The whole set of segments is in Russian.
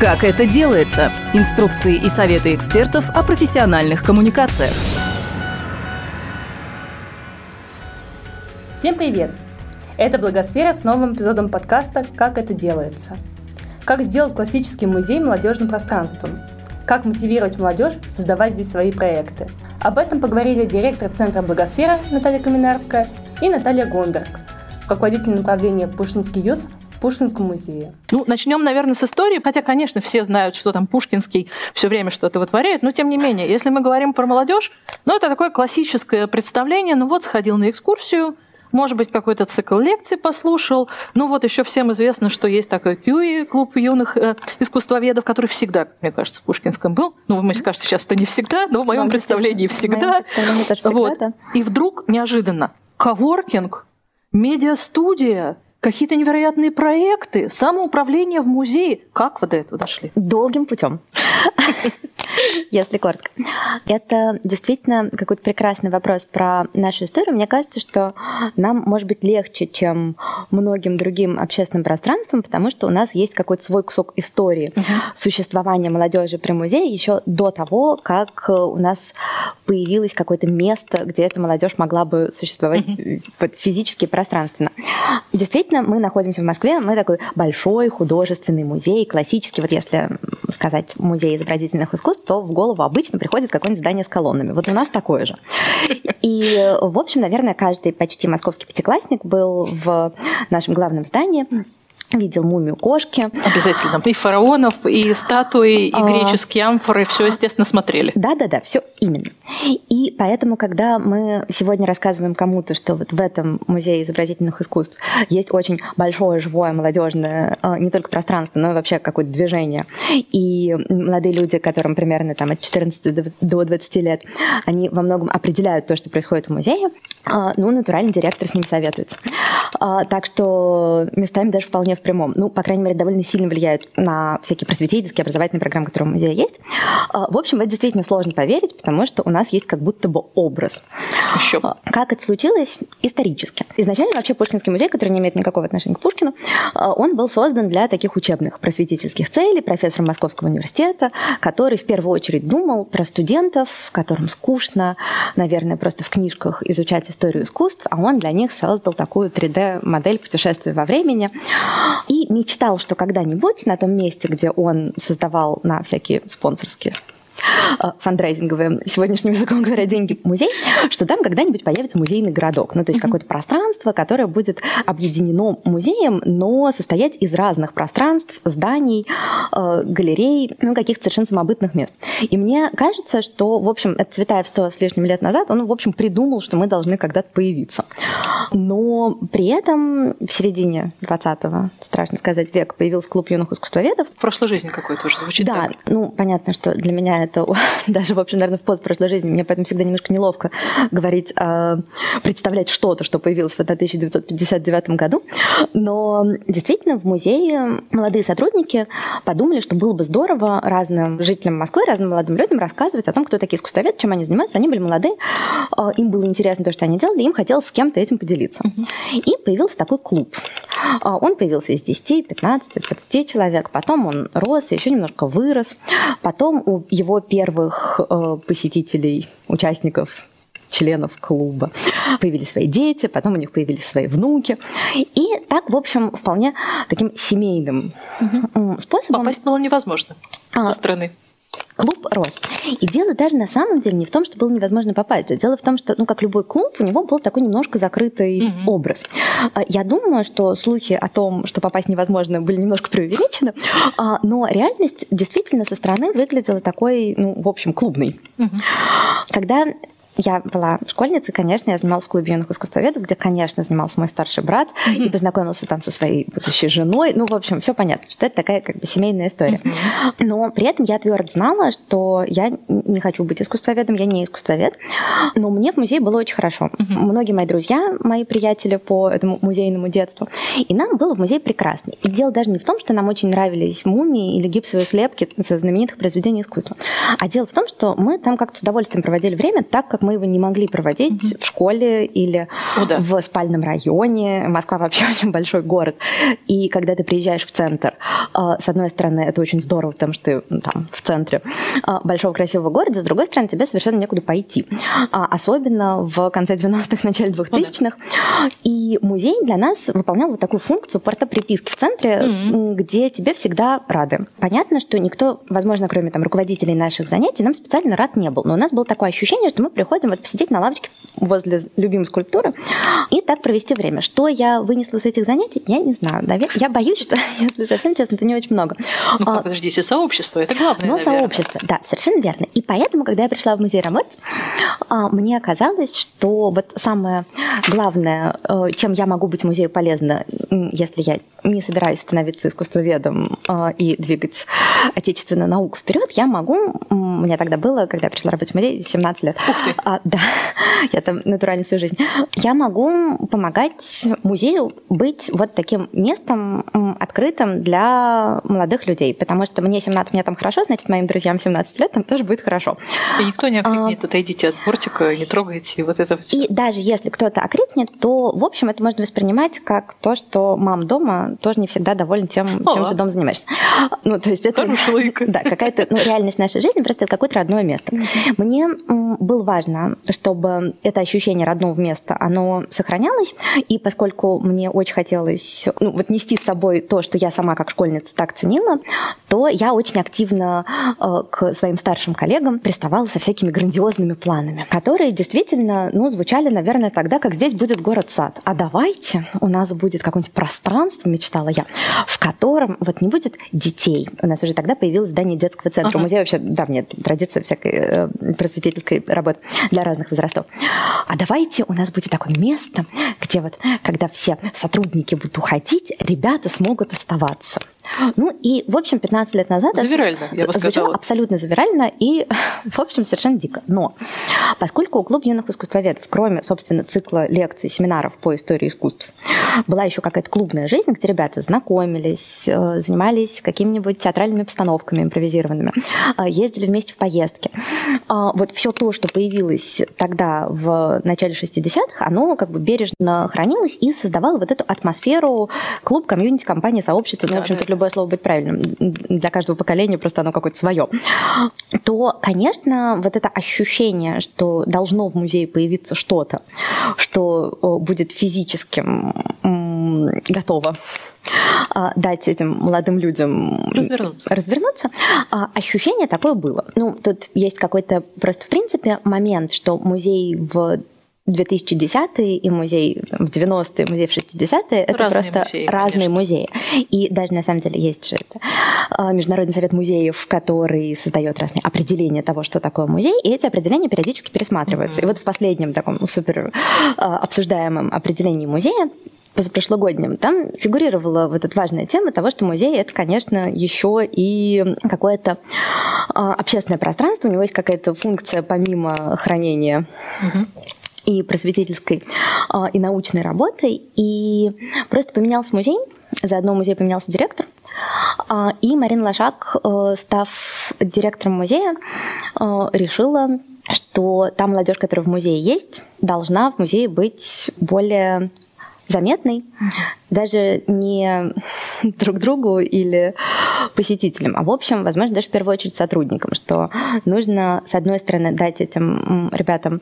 Как это делается? Инструкции и советы экспертов о профессиональных коммуникациях. Всем привет! Это Благосфера с новым эпизодом подкаста «Как это делается». Как сделать классический музей молодежным пространством? Как мотивировать молодежь создавать здесь свои проекты? Об этом поговорили директор Центра Благосфера Наталья Каминарская и Наталья Гомберг, руководитель направления Пушинский юз Пушкинском музее. Ну, начнем, наверное, с истории, хотя, конечно, все знают, что там Пушкинский все время что-то вытворяет, но тем не менее, если мы говорим про молодежь, ну, это такое классическое представление, ну вот, сходил на экскурсию, может быть, какой-то цикл лекций послушал. Ну вот еще всем известно, что есть такой КЮИ, клуб юных э, искусствоведов, который всегда, мне кажется, в Пушкинском был. Ну, мне кажется, сейчас это не всегда, но в моем Вам представлении всегда. Вот. да. И вдруг неожиданно коворкинг, медиастудия, какие-то невероятные проекты, самоуправление в музее. Как вы до этого дошли? Долгим путем. если коротко. Это действительно какой-то прекрасный вопрос про нашу историю. Мне кажется, что нам может быть легче, чем многим другим общественным пространствам, потому что у нас есть какой-то свой кусок истории существования молодежи при музее еще до того, как у нас появилось какое-то место, где эта молодежь могла бы существовать физически и пространственно. Действительно, мы находимся в Москве, мы такой большой художественный музей, классический, вот если сказать музей изобразительных искусств, то в голову обычно приходит какое-нибудь здание с колоннами. Вот у нас такое же. И, в общем, наверное, каждый почти московский пятиклассник был в нашем главном здании видел мумию кошки. Обязательно. И фараонов, и статуи, и а. греческие амфоры, все, естественно, смотрели. Да-да-да, все именно. И поэтому, когда мы сегодня рассказываем кому-то, что вот в этом музее изобразительных искусств есть очень большое, живое, молодежное а, не только пространство, но и вообще какое-то движение. И молодые люди, которым примерно там, от 14 до 20 лет, они во многом определяют то, что происходит в музее, а, ну, натурально директор с ним советуется. Так что местами даже вполне в прямом, ну, по крайней мере, довольно сильно влияют на всякие просветительские, образовательные программы, которые у музея есть. А, в общем, в это действительно сложно поверить, потому что у нас есть как будто бы образ. Еще. А, как это случилось? Исторически. Изначально вообще Пушкинский музей, который не имеет никакого отношения к Пушкину, а, он был создан для таких учебных просветительских целей профессором Московского университета, который в первую очередь думал про студентов, которым скучно, наверное, просто в книжках изучать историю искусств, а он для них создал такую 3D-модель путешествия во времени, и мечтал, что когда-нибудь на том месте, где он создавал на всякие спонсорские фандрайзинговые, сегодняшним языком говоря, деньги музей, что там когда-нибудь появится музейный городок. Ну, то есть какое-то пространство, которое будет объединено музеем, но состоять из разных пространств, зданий, э, галерей, ну, каких-то совершенно самобытных мест. И мне кажется, что, в общем, это Цветаев сто с лишним лет назад, он, в общем, придумал, что мы должны когда-то появиться. Но при этом в середине 20-го, страшно сказать, века появился клуб юных искусствоведов. В прошлой жизни какой-то уже звучит. Да, так. ну, понятно, что для меня это даже, в общем, наверное, в пост прошлой жизни. Мне поэтому всегда немножко неловко говорить, э, представлять что-то, что появилось в 1959 году. Но действительно в музее молодые сотрудники подумали, что было бы здорово разным жителям Москвы, разным молодым людям рассказывать о том, кто такие искусствоведы, чем они занимаются. Они были молодые, э, им было интересно то, что они делали, им хотелось с кем-то этим поделиться. И появился такой клуб. А, он появился из 10, 15, 20 человек. Потом он рос, еще немножко вырос. Потом у первых э, посетителей, участников членов клуба. Появились свои дети, потом у них появились свои внуки. И так, в общем, вполне таким семейным угу. способом... Попасть было невозможно а, со стороны клуб рос. И дело даже на самом деле не в том, что было невозможно попасть. Дело в том, что, ну, как любой клуб, у него был такой немножко закрытый mm-hmm. образ. А, я думаю, что слухи о том, что попасть невозможно, были немножко преувеличены, а, но реальность действительно со стороны выглядела такой, ну, в общем, клубной. Mm-hmm. Когда я была школьницей, конечно, я занималась в клубе юных искусствоведов, где, конечно, занимался мой старший брат mm-hmm. и познакомился там со своей будущей женой. Ну, в общем, все понятно, что это такая как бы семейная история. Mm-hmm. Но при этом я твердо знала, что я не хочу быть искусствоведом, я не искусствовед. Но мне в музее было очень хорошо. Mm-hmm. Многие мои друзья, мои приятели по этому музейному детству. И нам было в музее прекрасно. И дело даже не в том, что нам очень нравились мумии или гипсовые слепки со знаменитых произведений искусства. А дело в том, что мы там как-то с удовольствием проводили время так, как мы мы его не могли проводить в школе или О, да. в спальном районе. Москва вообще очень большой город. И когда ты приезжаешь в центр, а, с одной стороны, это очень здорово, потому что ты ну, там в центре а, большого красивого города, с другой стороны, тебе совершенно некуда пойти. А, Особенно в конце 90-х, начале 2000-х. И музей для нас выполнял вот такую функцию порта приписки в центре, м, где тебе всегда рады. Понятно, что никто, возможно, кроме там руководителей наших занятий, нам специально рад не был. Но у нас было такое ощущение, что мы приходим вот посидеть на лавочке возле любимой скульптуры и так провести время. Что я вынесла с этих занятий, я не знаю. Навер- Я боюсь, что, если совсем честно, это не очень много. Ну, А, как, подождите, сообщество, это главное, ну, наверное. сообщество, да, совершенно верно. И поэтому, когда я пришла в музей работать, мне оказалось, что вот самое главное, э, чем я могу быть музею полезна, если я не собираюсь становиться искусствоведом а, и двигать отечественную науку вперед, я могу, м, мне тогда было, когда я пришла работать в музей, 17 лет. А, да, я там натурально всю жизнь. Я могу помогать музею быть вот таким местом открытым для молодых людей, потому что мне 17, мне там хорошо, значит, моим друзьям 17 лет там тоже будет хорошо. И никто не А. окрикнет, отойдите от бортика, не трогайте вот это все. И даже если кто-то окрикнет, то, в общем, это можно воспринимать как то, что мам дома тоже не всегда доволен тем, О. чем ты дома занимаешься. Ну, то есть это... Да, какая-то ну, реальность нашей жизни, просто это какое-то родное место. Мне м, было важно, чтобы это ощущение родного места, оно сохранялось, и поскольку мне очень хотелось ну, вот нести с собой то, что я сама как школьница так ценила, то я очень активно э, к своим старшим коллегам приставала со всякими грандиозными планами, которые действительно, ну, звучали, наверное, тогда, как здесь будет город-сад. А давайте у нас будет какое-нибудь пространство, мечтала я, в котором вот не будет детей. У нас уже тогда появилось здание детского центра. Ага. У музея вообще давняя традиция всякой э, просветительской работы для разных возрастов. А давайте у нас будет такое место, где вот, когда все сотрудники будут уходить, ребята смогут оставаться. Ну и, в общем, 15 лет назад... это Завирально, я бы сказала. абсолютно завирально и, в общем, совершенно дико. Но поскольку у Клуба юных искусствоведов, кроме, собственно, цикла лекций, семинаров по истории искусств, была еще какая-то клубная жизнь, где ребята знакомились, э, занимались какими-нибудь театральными постановками импровизированными, э, ездили вместе в поездки. А, Вот все то, что появилось тогда в начале 60-х, оно как бы бережно хранилось и создавало вот эту атмосферу клуб, комьюнити, компания, сообщества. Ну, в Да, любое слово будет правильным. Для каждого поколения просто оно какое-то свое. То, конечно, вот это ощущение, что должно в музее появиться что-то, что э, будет физическим готово а, дать этим молодым людям Развернуться. развернуться, а, ощущение такое было. Ну, тут есть какой-то просто, в принципе, момент, что музей в 2010-е и музей в 90-е, музей в 60-е, это Разные просто музеи, разные конечно. музеи. И даже на самом деле есть же это, а, Международный совет музеев, который создает разные определения того, что такое музей, и эти определения периодически пересматриваются. И вот в последнем таком супер а, обсуждаемом определении музея позапрошлогоднем, там фигурировала вот эта важная тема того, что музей это, конечно, еще и какое-то а, общественное пространство, у него есть какая-то функция помимо хранения и просветительской а, и научной работы. И просто поменялся музей, заодно музей поменялся директор. А, И Марина Лошак, э, став директором музея, э, решила, что та молодежь, которая в музее есть, должна в музее быть более заметной, даже не друг другу или посетителям, а в общем, возможно, даже в первую очередь сотрудникам, что нужно, с одной стороны, дать этим ребятам,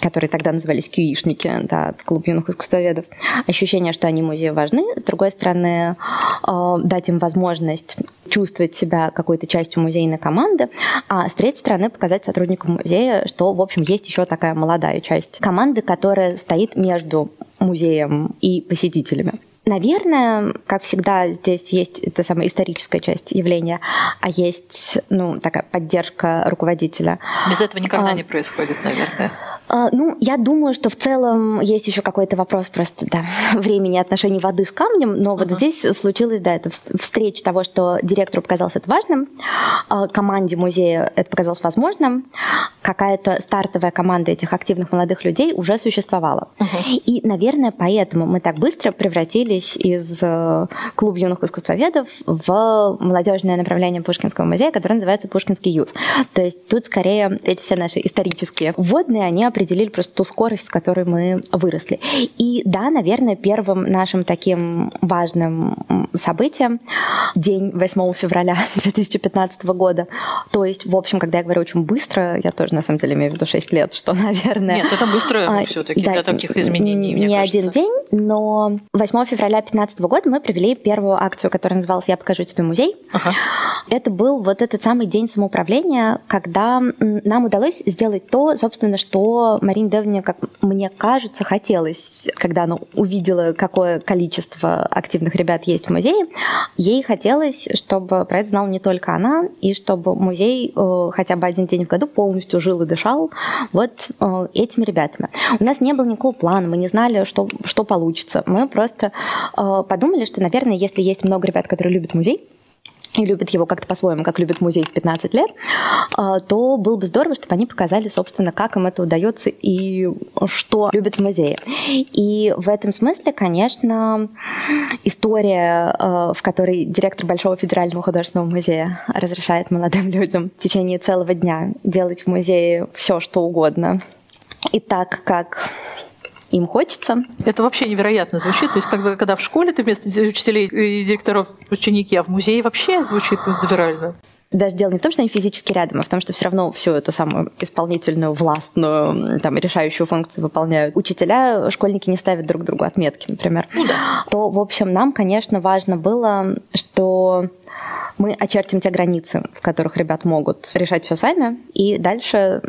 которые тогда назывались кьюишники, да, клуб юных искусствоведов, ощущение, что они музею важны, с другой стороны, э, дать им возможность чувствовать себя какой-то частью музейной команды, а с третьей стороны показать сотрудникам музея, что, в общем, есть еще такая молодая часть команды, которая стоит между музеем и посетителями. Наверное, как всегда, здесь есть эта самая историческая часть явления, а есть ну, такая поддержка руководителя. Без этого никогда А. не происходит, наверное. А, Ну, я думаю, что в целом есть еще какой-то вопрос просто, да, времени отношений воды с камнем, но вот Ага. здесь случилось, да, это вс- встреча того, что директору показалось это важным, а, команде музея это показалось возможным, какая-то стартовая команда этих активных молодых людей уже существовала. И, наверное, поэтому мы так быстро превратились из э, клуба юных искусствоведов в молодежное направление Пушкинского музея, которое называется Пушкинский ют. То есть тут скорее эти все наши исторические вводные, они определили просто ту скорость, с которой мы выросли. И да, наверное, первым нашим таким важным событием день 8 февраля 2015 года. То есть, в общем, когда я говорю очень быстро, я тоже на самом деле имею в виду 6 лет, что, наверное... Нет, это быстро а, все-таки да, для таких изменений, Не один день, но 8 февраля 2015 года мы провели первую акцию, которая называлась «Я покажу тебе музей». Ага. Это был вот этот самый день самоуправления, когда нам удалось сделать то, собственно, что Марине Девне, как мне кажется, хотелось, когда она увидела, какое количество активных ребят есть в музее. Ей хотелось, чтобы про это знала не только она, и чтобы музей э, хотя бы один день в году полностью жил и дышал вот э, этими ребятами. У нас не было никакого плана, мы не знали, что, что получится. Мы просто э, подумали, что, наверное, если есть много ребят, которые любят музей, и любят его как-то по-своему, как любят музей в 15 лет, а, то было бы здорово, чтобы они показали, собственно, как им это удается и что любят в музее. И в этом смысле, конечно, история, а, в которой директор Большого федерального художественного музея разрешает молодым людям в течение целого дня делать в музее все, что угодно, и так, как им хочется. Это вообще невероятно звучит. То есть, бы, когда в школе ты вместо учителей и директоров ученики, а в музее вообще звучит невероятно. Даже дело не в том, что они физически рядом, а в том, что все равно всю эту самую исполнительную, властную, там, решающую функцию выполняют. Учителя, школьники не ставят друг другу отметки, например. Ну, да. То, в общем, нам, конечно, важно было, что мы очертим те границы, в которых ребят могут решать все сами, и дальше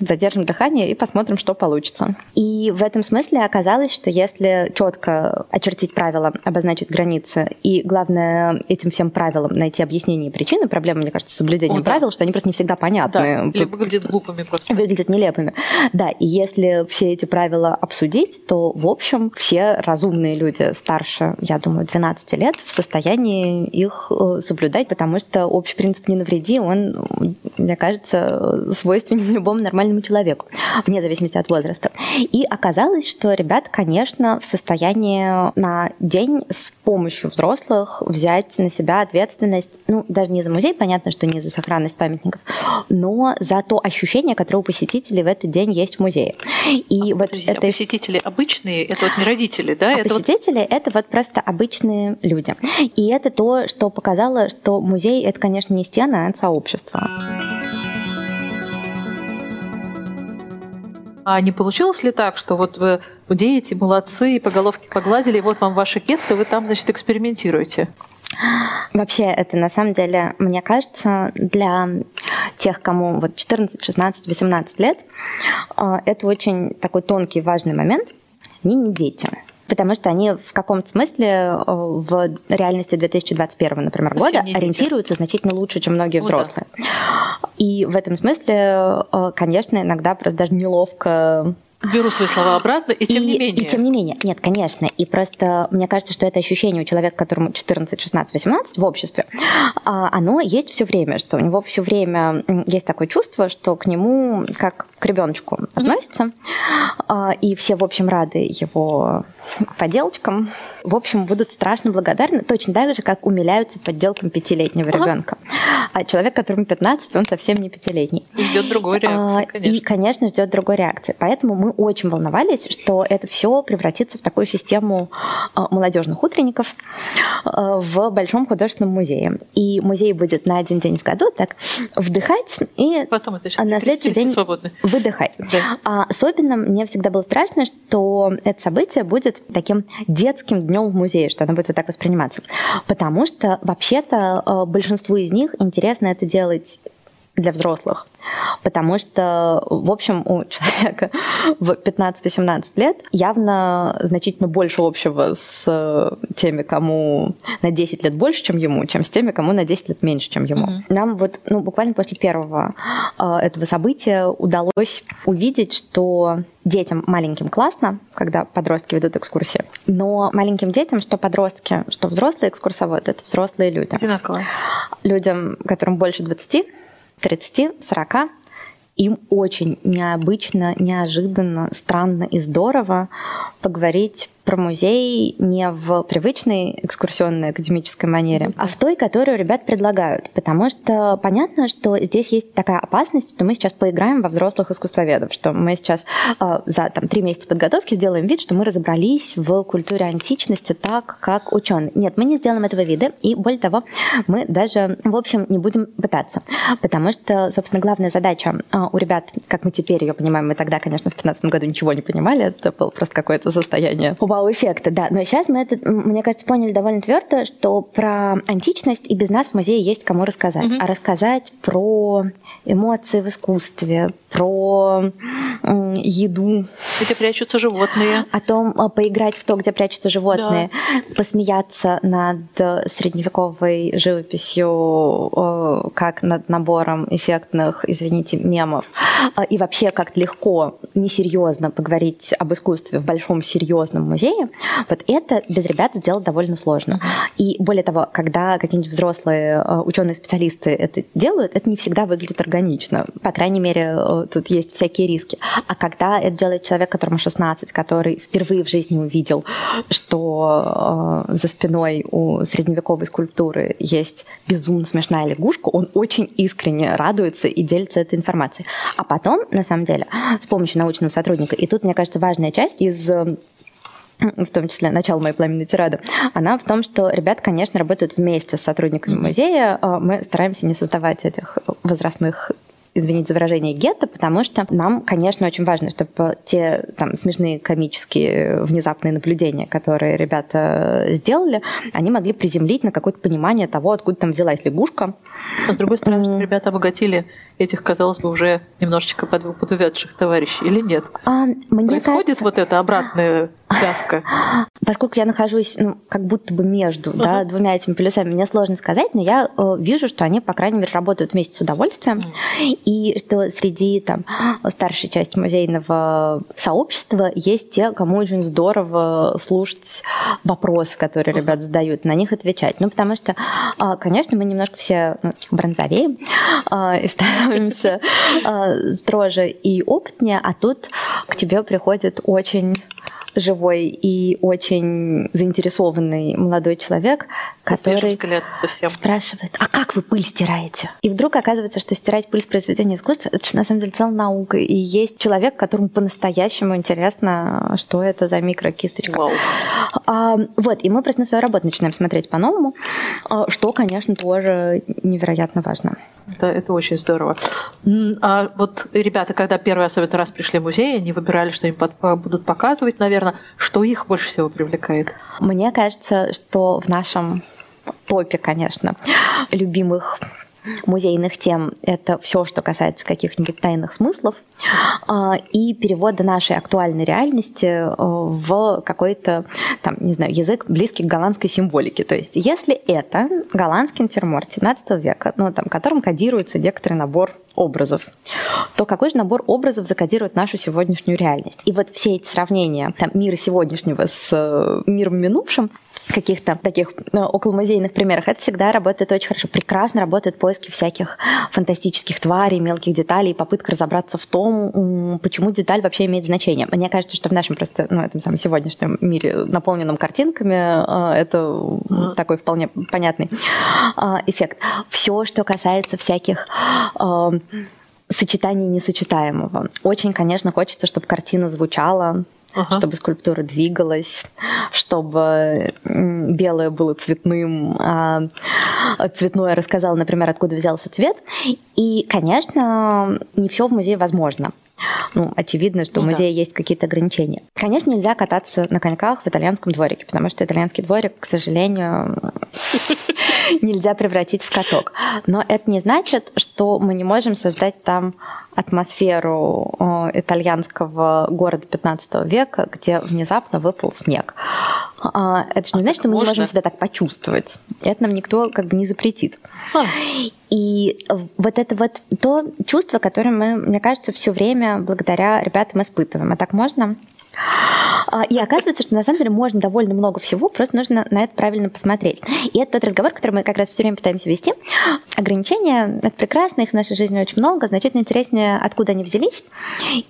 задержим дыхание и посмотрим, что получится. И в этом смысле оказалось, что если четко очертить правила, обозначить границы, и главное этим всем правилам найти объяснение причины, проблема, мне кажется, с соблюдением О, да. правил, что они просто не всегда понятны. Да, или выглядят глупыми просто. Выглядят нелепыми. Да, и если все эти правила обсудить, то, в общем, все разумные люди старше, я думаю, 12 лет в состоянии их э, соблюдать потому что общий принцип «не навреди», он, мне кажется, свойственен любому нормальному человеку, вне зависимости от возраста. И оказалось, что ребят, конечно, в состоянии на день с помощью взрослых взять на себя ответственность, ну, даже не за музей, понятно, что не за сохранность памятников, но за то ощущение, которое у посетителей в этот день есть в музее. И а, вот подождите, это... а посетители обычные, это вот не родители, да? А это посетители вот... это вот просто обычные люди. И это то, что показало, что музей — это, конечно, не стены, а это сообщество. А не получилось ли так, что вот вы худеете, молодцы, по головке погладили, и вот вам ваши кетты, вы там, значит, экспериментируете? Вообще, это на самом деле, мне кажется, для тех, кому вот 14, 16, 18 лет, а, это очень такой тонкий, важный момент. Они не дети потому что они в каком-то смысле э, в реальности 2021, например, Совсем года ориентируются значительно лучше, чем многие взрослые. да. И в этом смысле, э, конечно, иногда просто даже неловко Беру свои слова обратно, и тем и, не менее. И тем не менее. Нет, конечно. И просто мне кажется, что это ощущение у человека, которому 14, 16, 18 в обществе, а, оно есть все время, что у него все время есть такое чувство, что к нему как к ребеночку mm-hmm. относится, а, и все, в общем, рады его поделочкам. В общем, будут страшно благодарны, точно так же, как умиляются подделкам пятилетнего ага. ребенка. А человек, которому 15, он совсем не пятилетний. Ждет другой реакции, а, конечно. И, конечно, ждет другой реакции. Поэтому мы очень волновались, что это все превратится в такую систему а, молодежных утренников в Большом художественном музее. И музей будет на один день в году так вдыхать и Потом это на следующий день свободно. Выдыхать. Да. А особенно мне всегда было страшно, что это событие будет таким детским днем в музее, что оно будет вот так восприниматься. Потому что вообще-то а, большинству из них интересно это делать для взрослых. Потому что, в общем, у человека в 15-18 лет явно значительно больше общего с теми, кому на 10 лет больше, чем ему, чем с теми, кому на 10 лет меньше, чем ему. Mm-hmm. Нам вот ну, буквально после первого э, этого события удалось увидеть, что детям маленьким классно, когда подростки ведут экскурсии, но маленьким детям, что подростки, что взрослые экскурсоводы, это взрослые люди. Одинаково. Людям, которым больше 20, 30-40, им очень необычно, неожиданно, странно и здорово поговорить про музей не в привычной экскурсионной академической манере, а в той, которую ребят предлагают. Потому что понятно, что здесь есть такая опасность, что мы сейчас поиграем во взрослых искусствоведов, что мы сейчас э, за там, три месяца подготовки сделаем вид, что мы разобрались в культуре античности так, как ученые. Нет, мы не сделаем этого вида, и более того, мы даже, в общем, не будем пытаться. Потому что, собственно, главная задача э, у ребят, как мы теперь ее понимаем, мы тогда, конечно, в 2015 году ничего не понимали, это было просто какое-то состояние вау-эффекта, да. Но сейчас мы это, мне кажется, поняли довольно твердо, что про античность и без нас в музее есть кому рассказать. Mm-hmm. А рассказать про эмоции в искусстве, про еду. Где прячутся животные. О том, а, поиграть в то, где прячутся животные, да. посмеяться над средневековой живописью, как над набором эффектных, извините, мемов. А, и вообще как легко, несерьезно поговорить об искусстве в большом серьезном музее, вот это без ребят сделать довольно сложно. И более того, когда какие-нибудь взрослые ученые-специалисты это делают, это не всегда выглядит органично. По крайней мере, тут есть всякие риски. А когда это делает человек, которому 16, который впервые в жизни увидел, что э, за спиной у средневековой скульптуры есть безумно смешная лягушка, он очень искренне радуется и делится этой информацией. А потом, на самом деле, с помощью научного сотрудника, и тут, мне кажется, важная часть из в том числе начало моей пламенной тирады, она в том, что ребят, конечно, работают вместе с сотрудниками музея. А мы стараемся не создавать этих возрастных извините за выражение, гетто, потому что нам, конечно, очень важно, чтобы те там смешные комические внезапные наблюдения, которые ребята сделали, они могли приземлить на какое-то понимание того, откуда там взялась лягушка. А с другой стороны, что ребята обогатили этих, казалось бы, уже немножечко подувядших товарищей или нет? А, мне Происходит кажется... вот эта обратная связка? Поскольку я нахожусь ну, как будто бы между uh-huh. да, двумя этими полюсами, мне сложно сказать, но я э, вижу, что они, по крайней мере, работают вместе с удовольствием, uh-huh. и что среди там, старшей части музейного сообщества есть те, кому очень здорово слушать вопросы, которые uh-huh. ребят задают, на них отвечать. Ну, потому что, э, конечно, мы немножко все ну, бронзовеем э, и становимся э, строже и опытнее, а тут к тебе приходит очень живой и очень заинтересованный молодой человек, который спрашивает, а как вы пыль стираете? И вдруг оказывается, что стирать пыль с произведения искусства, это же на самом деле целая наука. И есть человек, которому по-настоящему интересно, что это за микрокисточка. Вау. А, вот, и мы просто на свою работу начинаем смотреть по-новому, а, что, конечно, тоже невероятно важно. Это, это очень здорово. А вот ребята, когда первый особенно раз пришли в музей, они выбирали, что им будут показывать, наверное, что их больше всего привлекает? Мне кажется, что в нашем топе, конечно, любимых музейных тем — это все, что касается каких-нибудь тайных смыслов а, и перевода нашей актуальной реальности э, в какой-то, там, не знаю, язык близкий к голландской символике. То есть если это голландский натюрморт 17 века, ну, там, которым кодируется некоторый набор образов, то какой же набор образов закодирует нашу сегодняшнюю реальность? И вот все эти сравнения там, мира сегодняшнего с э, миром минувшим каких-то таких э, околомузейных примерах, это всегда работает очень хорошо. Прекрасно работают поиски всяких фантастических тварей, мелких деталей, попытка разобраться в том, почему деталь вообще имеет значение. Мне кажется, что в нашем просто, ну, этом самом сегодняшнем мире, наполненном картинками, э, это такой вполне понятный э, эффект. Все, что касается всяких сочетаний несочетаемого. Очень, конечно, хочется, чтобы картина звучала, ага. чтобы скульптура двигалась, чтобы белое было цветным, а цветное рассказало, например, откуда взялся цвет. И, конечно, не все в музее возможно. Ну, очевидно, что ну, в музее да. есть какие-то ограничения. Конечно, нельзя кататься на коньках в итальянском дворике, потому что итальянский дворик, к сожалению, нельзя превратить в каток. Но это не значит, что мы не можем создать там атмосферу э, итальянского города 15 века, где внезапно выпал снег. А, это же не а значит, что мы можно? не можем себя так почувствовать. Это нам никто как бы не запретит. А. И вот это вот то чувство, которое мы, мне кажется, все время благодаря ребятам испытываем. А так можно? А, и оказывается, что на самом деле можно довольно много всего, просто нужно на это правильно посмотреть. И это тот разговор, который мы как раз все время пытаемся вести. Ограничения — это прекрасно, их в нашей жизни очень много, значительно интереснее, откуда они взялись,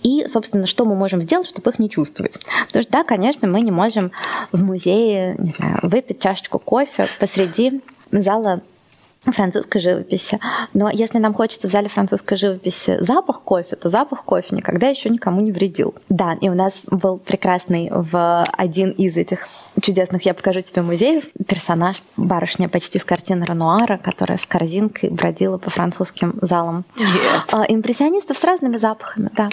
и, собственно, что мы можем сделать, чтобы их не чувствовать. Потому что, да, конечно, мы не можем в музее, не знаю, выпить чашечку кофе посреди зала французской живописи. Но если нам хочется в зале французской живописи запах кофе, то запах кофе никогда еще никому не вредил. Да, и у нас был прекрасный в один из этих чудесных «Я покажу тебе музеев» персонаж, барышня почти с картины Рануара, которая с корзинкой бродила по французским залам Нет. А, импрессионистов с разными запахами, да.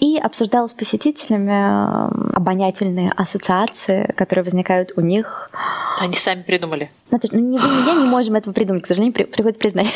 И обсуждала с посетителями обонятельные ассоциации, которые возникают у них. Они сами придумали. Наташа, ну, ни я не можем этого придумать, к сожалению, при, приходится признать.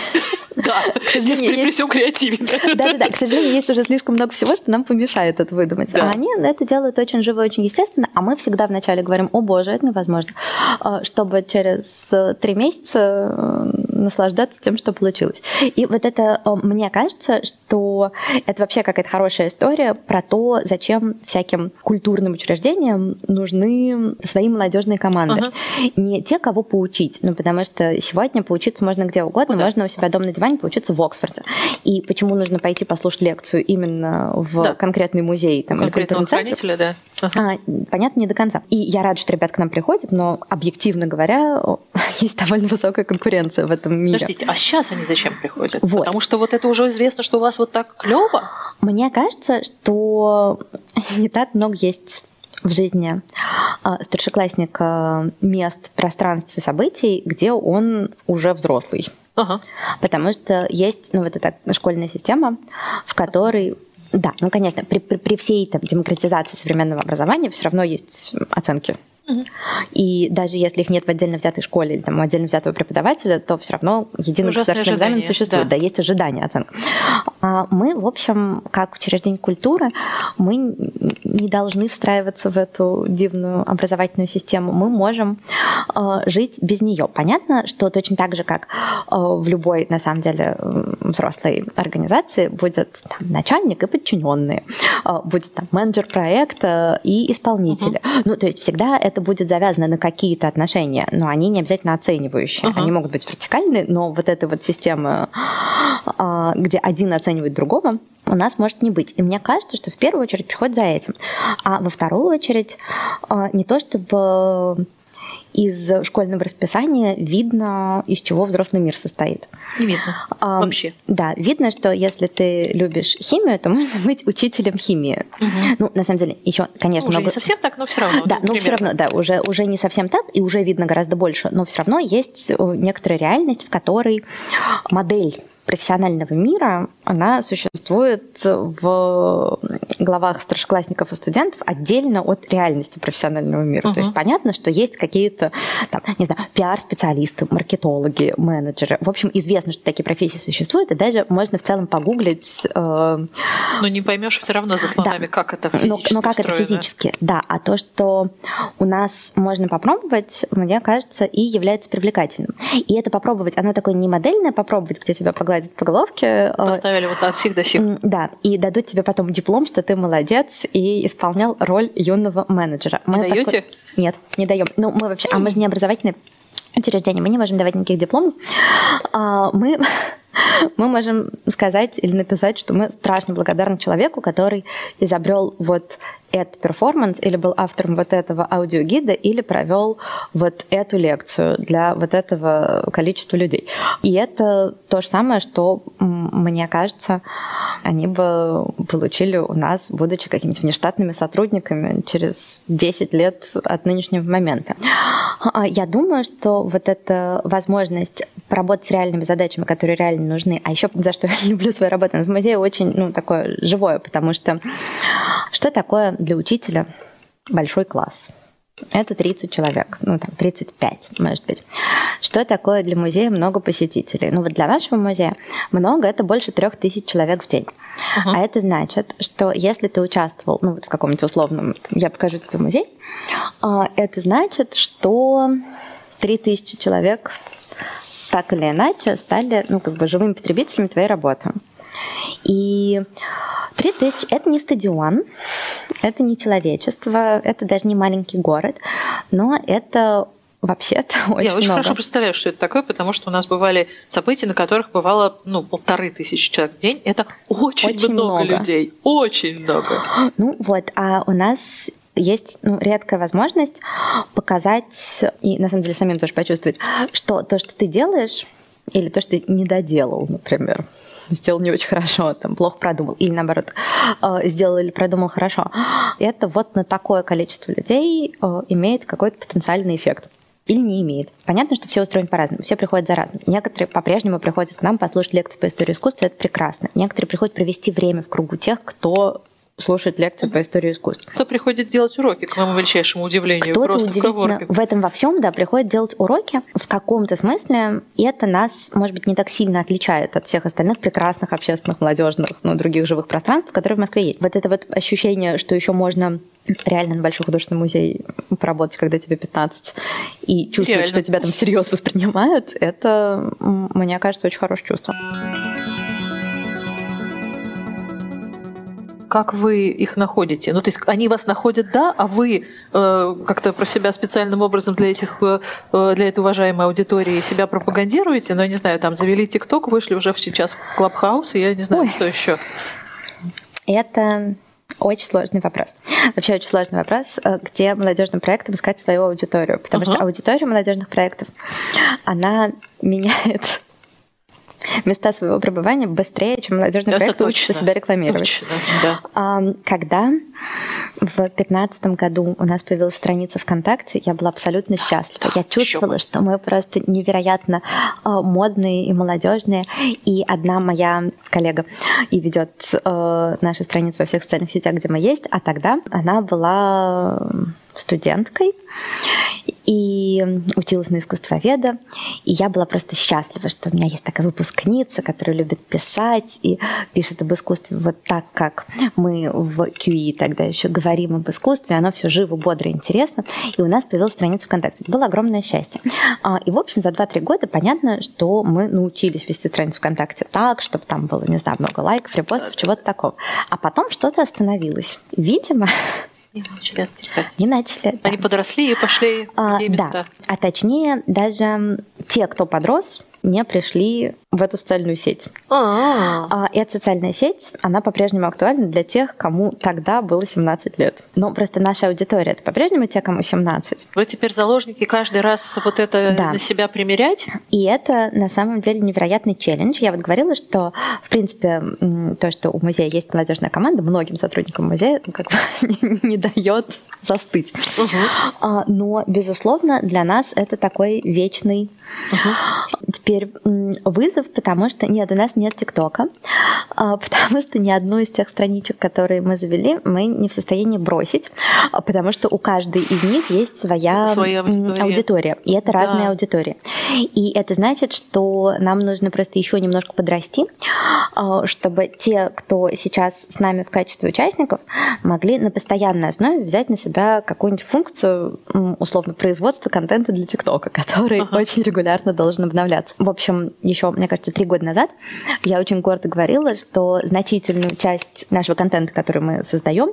Да, к сожалению, при, всем креативе. Да-да-да, к сожалению, есть уже слишком много всего, что нам помешает это выдумать. Да. А они это делают очень живо, очень естественно, а мы всегда вначале говорим, о боже, это невозможно, А, чтобы через три месяца э, наслаждаться тем, что получилось. И вот это, э, мне кажется, что это вообще какая-то хорошая история про то, зачем всяким культурным учреждениям нужны свои молодежные команды. Ага. Не те, кого поучить, ну потому что сегодня поучиться можно где угодно, Ну можно у себя дома на диване поучиться в Оксфорде. И почему нужно пойти послушать лекцию именно в Да. конкретный музей там, или культурный центр? да. Ага. А, понятно, не до конца. И я рада, что ребят к нам приходят, но объективно говоря, есть довольно высокая конкуренция в этом мире. Подождите, а сейчас они зачем приходят? Вот. Потому что вот это уже известно, что у вас вот так клево. Мне кажется, что не так много есть в жизни а, старшеклассника мест, пространств и событий, где он уже взрослый. Ага. Потому что есть ну, вот эта школьная система, в которой да, ну, конечно, при, при, при всей там, демократизации современного образования все равно есть оценки. И даже если их нет в отдельно взятой школе или там, у отдельно взятого преподавателя, то все равно единый государственный экзамен существует. да. Да. есть ожидания оценок. А мы, в общем, как учреждение культуры, мы не должны встраиваться в эту дивную образовательную систему. Мы можем э, жить без нее. Понятно, что точно так же, как э, в любой, на самом деле, взрослой организации будет там, начальник и подчиненные, будет там менеджер проекта и исполнители. Ну, то есть всегда это будет завязано на какие-то отношения, но они не обязательно оценивающие. Мгм. Они могут быть вертикальные, но вот эта вот система, а, где один оценивает другого, у нас может не быть. И мне кажется, что в первую очередь приходит за этим. А во вторую очередь а, не то чтобы из школьного расписания видно, из чего взрослый мир состоит. Не видно. А, Вообще. Да, видно, что если ты любишь химию, то можно быть учителем химии. Ну, на самом деле, еще, конечно, Уже много... не совсем так, но все равно. Да, ну, но все равно, да, уже, уже не совсем так, и уже видно гораздо больше, но все равно есть э, некоторая реальность, в которой модель профессионального мира, она существует в главах старшеклассников и студентов отдельно от реальности профессионального мира. Мгм. То есть понятно, что есть какие-то, там, не знаю, пиар-специалисты, маркетологи, менеджеры. В общем, известно, что такие профессии существуют, и даже можно в целом погуглить э, Но не поймешь все равно за словами, как это но, физически но как это устроено. физически? Да, а то, что у нас можно попробовать, мне кажется, и является привлекательным. И это попробовать, оно такое не модельное попробовать, где тебя погладят по головке. э, Поставили вот от сих до сих. Да, и дадут тебе потом диплом, что ты молодец и исполнял роль юного менеджера. Не даете? поскольку- Нет, не даем. Ну, мы вообще, а мы же не образовательные учреждения, мы не можем давать никаких дипломов. А, мы, мы можем сказать или написать, что мы страшно благодарны человеку, который изобрел вот этот перформанс или был автором вот этого аудиогида или провел вот эту лекцию для вот этого количества людей. И это то же самое, что, мне кажется, они бы получили у нас, будучи какими-то внештатными сотрудниками через 10 лет от нынешнего момента. А, Я думаю, что вот эта возможность поработать с реальными задачами, которые реально нужны, а еще за что я люблю свою работу, в музее очень ну, такое живое, потому что что такое для учителя большой класс? Это 30 человек, ну там 35, может быть. Что такое для музея много посетителей? Ну вот для вашего музея много, это больше трех тысяч человек в день. Ага. А это значит, что если ты участвовал, ну вот в каком-нибудь условном, я покажу тебе музей, а, это значит, что 3000 человек так или иначе стали, ну как бы живыми потребителями твоей работы. И Три тысячи – это не стадион, это не человечество, это даже не маленький город, но это Вообще-то очень Я очень много. хорошо представляю, что это такое, потому что у нас бывали события, на которых бывало ну, полторы тысячи человек в день. Это очень, Очень много, много. людей. Очень много. Ну вот, а у нас есть ну, редкая возможность показать и на самом деле самим тоже почувствовать, что то, что ты делаешь, или то, что ты не доделал, например, сделал не очень хорошо, там плохо продумал, или наоборот, э, сделал или продумал хорошо, это вот на такое количество людей э, имеет какой-то потенциальный эффект. Или не имеет. Понятно, что все устроены по-разному, все приходят за разным. Некоторые по-прежнему приходят к нам послушать лекции по истории искусства, это прекрасно. Некоторые приходят провести время в кругу тех, кто слушает лекции по истории искусства. Кто приходит делать уроки, к моему величайшему удивлению, Кто-то просто в удивительно коворкинг. в этом во всем, да, приходит делать уроки. В каком-то смысле это нас, может быть, не так сильно отличает от всех остальных прекрасных общественных, молодежных, ну, других живых пространств, которые в Москве есть. Вот это вот ощущение, что еще можно реально на Большой художественный музей поработать, когда тебе 15, и чувствовать, Реально. что тебя там всерьез воспринимают, это, мне кажется, очень хорошее чувство. Как вы их находите? Ну, то есть они вас находят, да, а вы э, как-то про себя специальным образом для этих, э, э, для этой уважаемой аудитории себя пропагандируете? Ну, я не знаю, там завели ТикТок, вышли уже сейчас в Клабхаус, и я не знаю, Ой. что еще. Это очень сложный вопрос. Вообще очень сложный вопрос, э, где молодежным проектам искать свою аудиторию. Потому Ага. что аудитория молодежных проектов, она меняет места своего пребывания быстрее, чем молодежный Это проект учится точно. себя рекламировать. Точно, да. Ам, Когда в 2015 году у нас появилась страница ВКонтакте, я была абсолютно счастлива. Я чувствовала, что мы просто невероятно а, модные и молодежные. И одна моя коллега и ведет э, наши страницы во всех социальных сетях, где мы есть, а тогда она была студенткой и училась на искусствоведа. И я была просто счастлива, что у меня есть такая выпускница, которая любит писать и пишет об искусстве вот так, как мы в QE тогда еще говорим об искусстве. Оно все живо, бодро, интересно. И у нас появилась страница ВКонтакте. Это было огромное счастье. А, И, в общем, за 2-3 года понятно, что мы научились вести страницу ВКонтакте так, чтобы там было, не знаю, много лайков, репостов, чего-то такого. А потом что-то остановилось. Видимо, Начали не начали. да. Они подросли и пошли в А, другие да. места. А точнее, даже те, кто подрос, не пришли в эту социальную сеть. А, А эта социальная сеть, она по-прежнему актуальна для тех, кому тогда было 17 лет. Но просто наша аудитория это по-прежнему те, кому 17. Вы теперь заложники каждый раз вот это Да. на себя примерять? И это на самом деле невероятный челлендж. Я вот говорила, что, в принципе, то, что у музея есть молодежная команда, многим сотрудникам музея ну, как бы не, не дает застыть. А, Но, безусловно, для нас это такой вечный теперь м, вызов, потому что нет, у нас нет ТикТока, а, потому что ни одну из тех страничек, которые мы завели, мы не в состоянии бросить, а, потому что у каждой из них есть своя Своя аудитория. аудитория, и это Да. разные аудитории. И это значит, что нам нужно просто еще немножко подрасти, а, чтобы те, кто сейчас с нами в качестве участников, могли на постоянной основе взять на себя какую-нибудь функцию, условно, производства контента для ТикТока, который Ага. очень регулярно должен обновляться. В общем, еще, мне кажется, три года назад я очень гордо говорила, что значительную часть нашего контента, который мы создаем,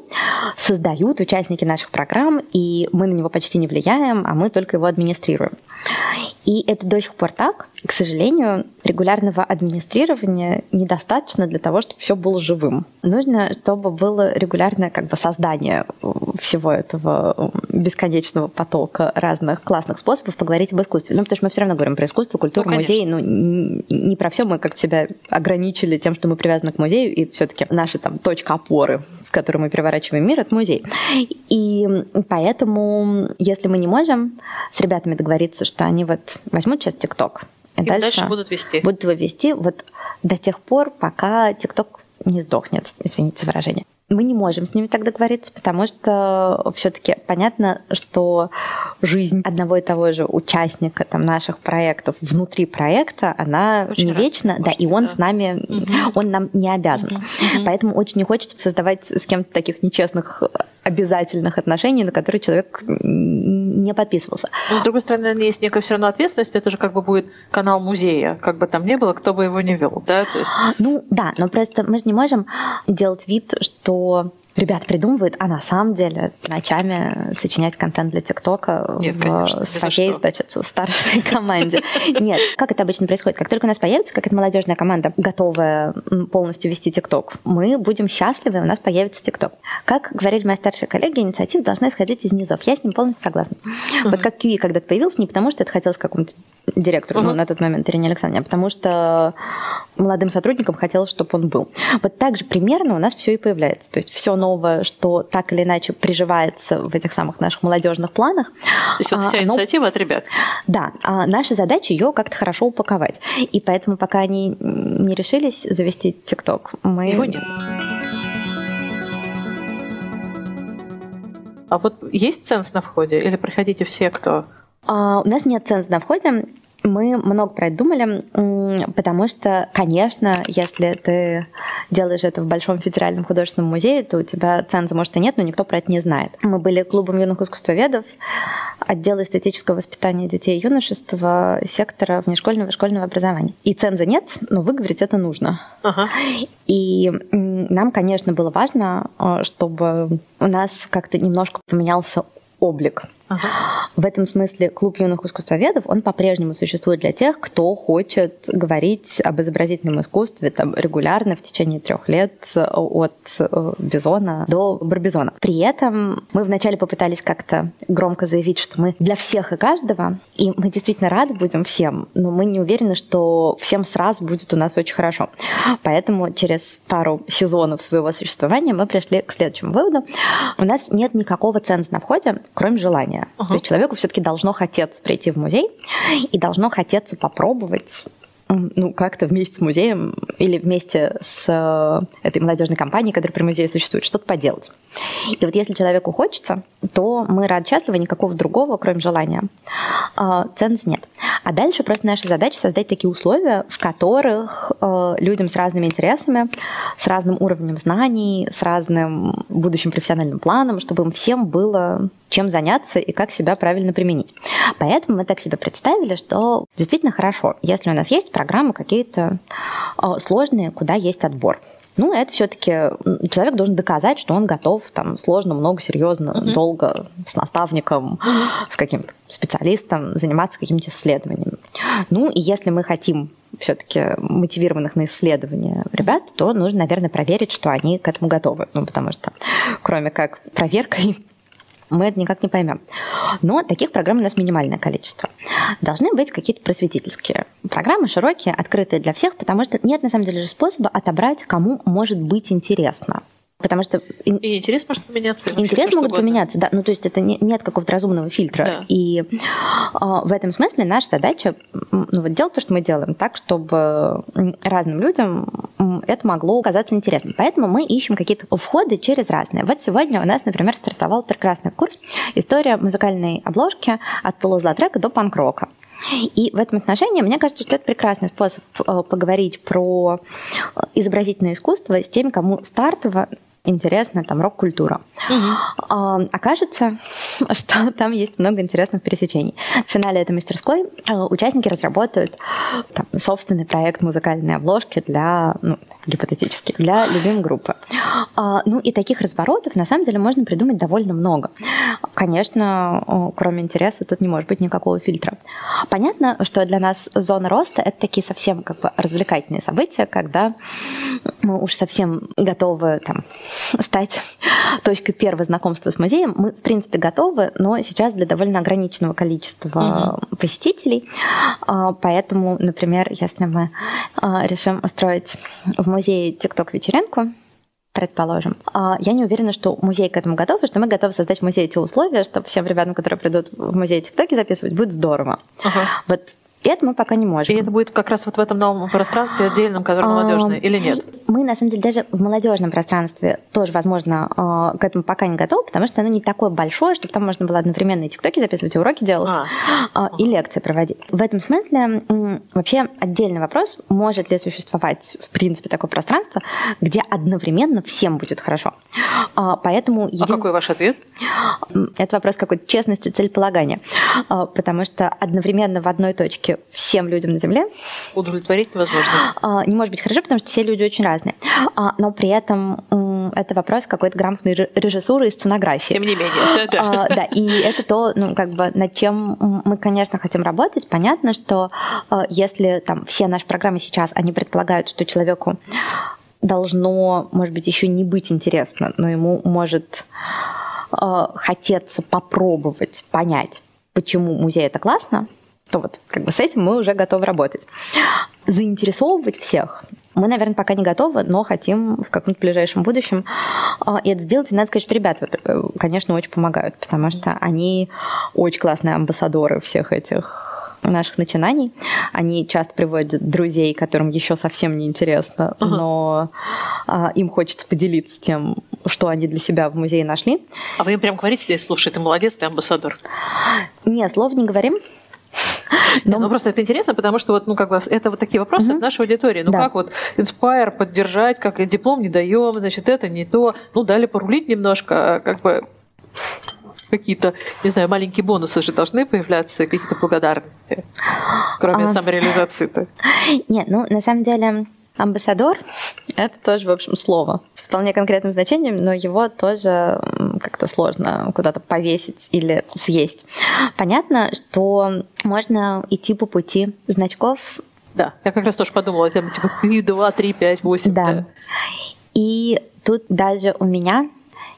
создают участники наших программ, и мы на него почти не влияем, а мы только его администрируем. И это до сих пор так. К сожалению, регулярного администрирования недостаточно для того, чтобы все было живым. Нужно, чтобы было регулярное как бы создание э, всего этого э, бесконечного потока разных классных способов поговорить об искусстве. Ну, потому что мы все равно говорим про искусство, культуру, Ну, музей. Ну, не про все мы как себя ограничили тем, что мы привязаны к музею, и все-таки наша там точка опоры, с которой мы переворачиваем мир, это музей. И поэтому, если мы не можем с ребятами договориться, что они вот возьмут сейчас ТикТок, и, И дальше будут вести. будут его вести вот до тех пор, пока ТикТок не сдохнет, извините выражение. Мы не можем с ними так договориться, потому что все-таки понятно, что жизнь одного и того же участника там, наших проектов внутри проекта, она Очень не вечна, да, и он да. с нами, он нам не обязан. Поэтому очень не хочется создавать с кем-то таких нечестных обязательных отношений, на которые человек не подписывался. Но, с другой стороны, есть некая все равно ответственность, это же как бы будет канал музея, как бы там ни было, кто бы его не вел, да? То есть... Ну да, но просто мы же не можем делать вид, что ребят придумывают, а на самом деле ночами сочинять контент для ТикТока в конечно, своей, значит, старшей команде. Нет, как это обычно происходит? Как только у нас появится какая-то молодежная команда, готовая полностью вести ТикТок, мы будем счастливы, у нас появится ТикТок. Как говорили мои старшие коллеги, инициатива должна исходить из низов. Я с ним полностью согласна. Вот как QE когда-то появился, не потому что это хотелось какому-то директору, ну, на тот момент Ирине Александровне, а потому что молодым сотрудникам хотелось, чтобы он был. Вот так же примерно у нас все и появляется. То есть все новое, что так или иначе приживается в этих самых наших молодежных планах. То есть вот вся а, оно- инициатива от ребят. Да, а наша задача ее как-то хорошо упаковать. И поэтому пока они не решились завести ТикТок, мы... Его нет. А вот есть ценз на входе или приходите все, кто... А, У нас нет ценз на входе. Мы много про это думали, потому что, конечно, если ты делаешь это в Большом федеральном художественном музее, то у тебя ценза, может, и нет, но никто про это не знает. Мы были клубом юных искусствоведов, отдела эстетического воспитания детей и юношества, сектора внешкольного и школьного образования. И ценза нет, но выговорить это нужно. Ага. И нам, конечно, было важно, э, чтобы у нас как-то немножко поменялся облик. Ага. В этом смысле клуб юных искусствоведов, он по-прежнему существует для тех, кто хочет говорить об изобразительном искусстве там, регулярно в течение трех лет э, от э, Бизона до Барбизона. При этом мы вначале попытались как-то громко заявить, что мы для всех и каждого, и мы действительно рады будем всем, но мы не уверены, что всем сразу будет у нас очень хорошо. Поэтому через пару сезонов своего существования мы пришли к следующему выводу. У нас нет никакого ценза на входе, кроме желания. Ага. То есть человеку все-таки должно хотеться прийти в музей и должно хотеться попробовать ну, как-то вместе с музеем или вместе с э, этой молодежной компанией, которая при музее существует, что-то поделать. И вот если человеку хочется, то мы рады, счастливы, никакого другого, кроме желания, э, ценз нет. А дальше просто наша задача создать такие условия, в которых э, людям с разными интересами, с разным уровнем знаний, с разным будущим профессиональным планом, чтобы им всем было чем заняться и как себя правильно применить. Поэтому мы так себе представили, что действительно хорошо, если у нас есть программы какие-то э, сложные, куда есть отбор. Ну, это все-таки человек должен доказать, что он готов там сложно, много, серьезно, долго с наставником, с каким-то специалистом заниматься какими-то исследованиями. Ну, и если мы хотим все-таки мотивированных на исследования ребят, то нужно, наверное, проверить, что они к этому готовы. Ну, потому что кроме как проверкой мы это никак не поймем. Но таких программ у нас минимальное количество. Должны быть какие-то просветительские программы, широкие, открытые для всех, потому что нет на самом деле же способа отобрать, кому может быть интересно. Потому что И интерес может поменяться. интерес могут угодно. поменяться, да. Ну, то есть это не- нет какого-то разумного фильтра. Да. И а, в этом смысле наша задача ну, вот делать то, что мы делаем, так, чтобы разным людям это могло казаться интересным. Поэтому мы ищем какие-то входы через разные. Вот сегодня у нас, например, стартовал прекрасный курс «История музыкальной обложки от полузлотрека до панк-рока». И в этом отношении мне кажется, что это прекрасный способ э, поговорить про э, изобразительное искусство с теми, кому стартово интересна там рок-культура. А, Окажется, что там есть много интересных пересечений. В финале этой мастерской э, участники разработают там, собственный проект музыкальной обложки для, ну, гипотетически, для любимой группы. А, Ну и таких разворотов на самом деле можно придумать довольно много. Конечно, кроме интереса тут не может быть никакого фильтра. Понятно, что для нас зона роста это такие совсем как бы развлекательные события, когда мы уж совсем готовы там, стать точкой первого знакомства с музеем. Мы, в принципе, готовы, но сейчас для довольно ограниченного количества посетителей. А, Поэтому, например, если мы а, решим устроить в музее ТикТок-вечеринку, предположим. А, Я не уверена, что музей к этому готов, и что мы готовы создать в музее те условия, чтобы всем ребятам, которые придут в музей ТикТоки записывать, будет здорово. Ага. Вот это мы пока не можем. И это будет как раз вот в этом новом пространстве отдельном, которое А, молодежное, или нет? мы, на самом деле, даже в молодежном пространстве тоже, возможно, э, к этому пока не готовы, потому что оно не такое большое, чтобы там можно было одновременно и тиктоки записывать, и уроки делать, а. и лекции проводить. В этом смысле вообще отдельный вопрос, может ли существовать, в принципе, такое пространство, где одновременно всем будет хорошо. А, поэтому... А какой ваш ответ? Это вопрос какой-то честности, целеполагания. Потому что одновременно в одной точке всем людям на Земле... Удовлетворить невозможно. Не может быть хорошо, потому что все люди очень разные. Но при этом это вопрос какой-то грамотной режиссуры и сценографии. Тем не менее, да, да. и это то, ну, как бы, над чем мы, конечно, хотим работать. Понятно, что если там все наши программы сейчас, они предполагают, что человеку должно, может быть, еще не быть интересно, но ему может э, хотеться попробовать понять, почему музей это классно, то вот как бы с этим мы уже готовы работать. Заинтересовывать всех мы, наверное, пока не готовы, но хотим в каком-то ближайшем будущем а, и это сделать. И надо сказать, что ребята, э, конечно, очень помогают, потому что они очень классные амбассадоры всех этих наших начинаний. Они часто приводят друзей, которым еще совсем не интересно, ага. но а, им хочется поделиться тем, что они для себя в музее нашли. А вы им прям говорите, слушай, ты молодец, ты амбассадор? Нет, слов не говорим. Но... Ну, просто это интересно, потому что вот, ну, как бы, это вот такие вопросы угу. нашей аудитории. Ну, да. как вот Inspire поддержать, как диплом не даем, значит, это не то. Ну, дали порулить немножко, а как бы какие-то, не знаю, маленькие бонусы же должны появляться, какие-то благодарности, кроме а... самореализации-то. Нет, ну, на самом деле, амбассадор – это тоже, в общем, слово с вполне конкретным значением, но его тоже как-то сложно куда-то повесить или съесть. Понятно, что можно идти по пути значков. Да, я как раз тоже подумала, типа Q, 2, 3, 5, 8. Да. да. И тут даже у меня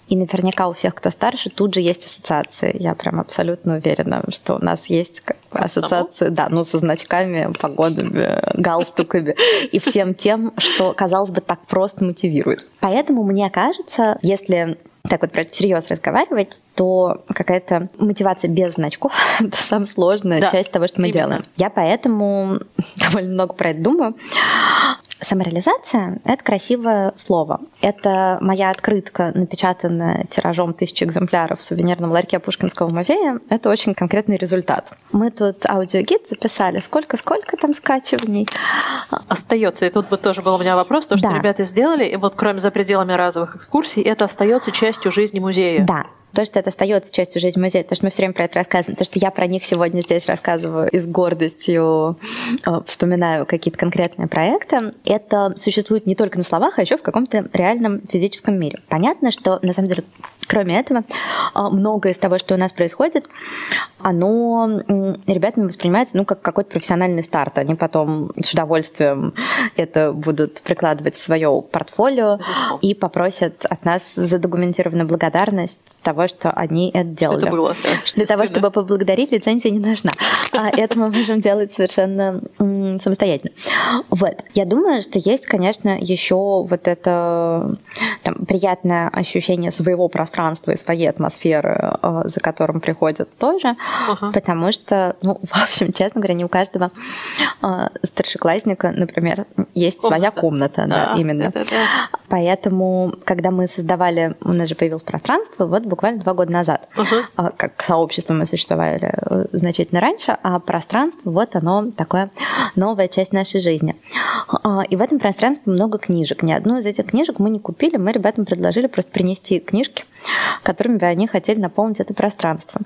и наверняка у всех, кто старше, тут же есть ассоциации. Я прям абсолютно уверена, что у нас есть как бы, ассоциации, да, ну со значками, погодами, галстуками и всем тем, что, казалось бы, так просто мотивирует. Поэтому мне кажется, если так вот про всерьез разговаривать, то какая-то мотивация без значков — это самая сложная да, часть того, что мы именно. делаем. Я поэтому довольно много про это думаю. Самореализация — это красивое слово. Это моя открытка, напечатанная тиражом тысячи экземпляров в сувенирном ларьке Пушкинского музея. Это очень конкретный результат. Мы тут аудиогид записали. Сколько-сколько там скачиваний? Остается. И тут бы тоже был у меня вопрос. То, что да. ребята сделали, и вот кроме за пределами разовых экскурсий, это остается частью жизни музея. Да, то, что это остается частью жизни музея, то, что мы все время про это рассказываем, то, что я про них сегодня здесь рассказываю и с гордостью э, вспоминаю какие-то конкретные проекты, это существует не только на словах, а еще в каком-то реальном физическом мире. Понятно, что на самом деле Кроме этого, а, многое из того, что у нас происходит, оно ребятами воспринимается ну, как какой-то профессиональный старт. Они потом с удовольствием это будут прикладывать в свое портфолио и попросят от нас задокументированную благодарность того, что они это делали. Это было, да, Для того, чтобы поблагодарить, лицензия не нужна. А это мы можем делать совершенно самостоятельно. Вот. Я думаю, что есть, конечно, еще вот это там, приятное ощущение своего пространства и своей атмосферы, э, за которым приходят тоже, uh-huh. потому что, ну, в общем, честно говоря, не у каждого э, старшеклассника, например, есть комната. своя комната, да, да именно. Это, да. Поэтому, когда мы создавали, у нас же появилось пространство, вот буквально два года назад, uh-huh. как сообщество мы существовали э, значительно раньше, а пространство, вот оно такое новая часть нашей жизни. А, и в этом пространстве много книжек. Ни одну из этих книжек мы не купили, мы ребятам предложили просто принести книжки, которыми бы они хотели наполнить это пространство.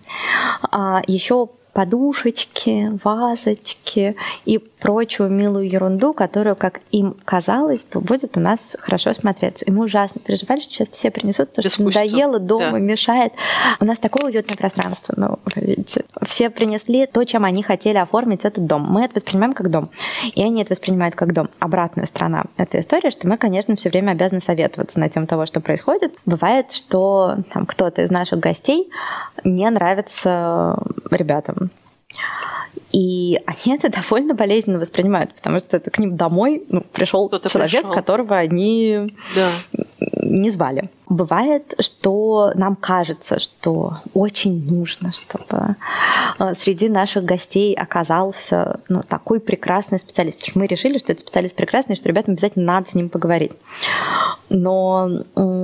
А еще подушечки, вазочки и прочую милую ерунду, которую, как им казалось, будет у нас хорошо смотреться. И мы ужасно переживали, что сейчас все принесут, то, что надоело дома, да. мешает. У нас такое уютное пространство, ну, видите. Все принесли то, чем они хотели оформить этот дом. Мы это воспринимаем как дом, и они это воспринимают как дом. Обратная сторона этой истории, что мы, конечно, все время обязаны советоваться на тем того, что происходит. Бывает, что там кто-то из наших гостей не нравится ребятам. И они это довольно болезненно воспринимают, потому что это к ним домой ну, пришел человек, пришел. которого они да. Не звали. Бывает, что нам кажется, что очень нужно, чтобы э, среди наших гостей оказался ну, такой прекрасный специалист. Потому что мы решили, что этот специалист прекрасный, что ребятам обязательно надо с ним поговорить. Но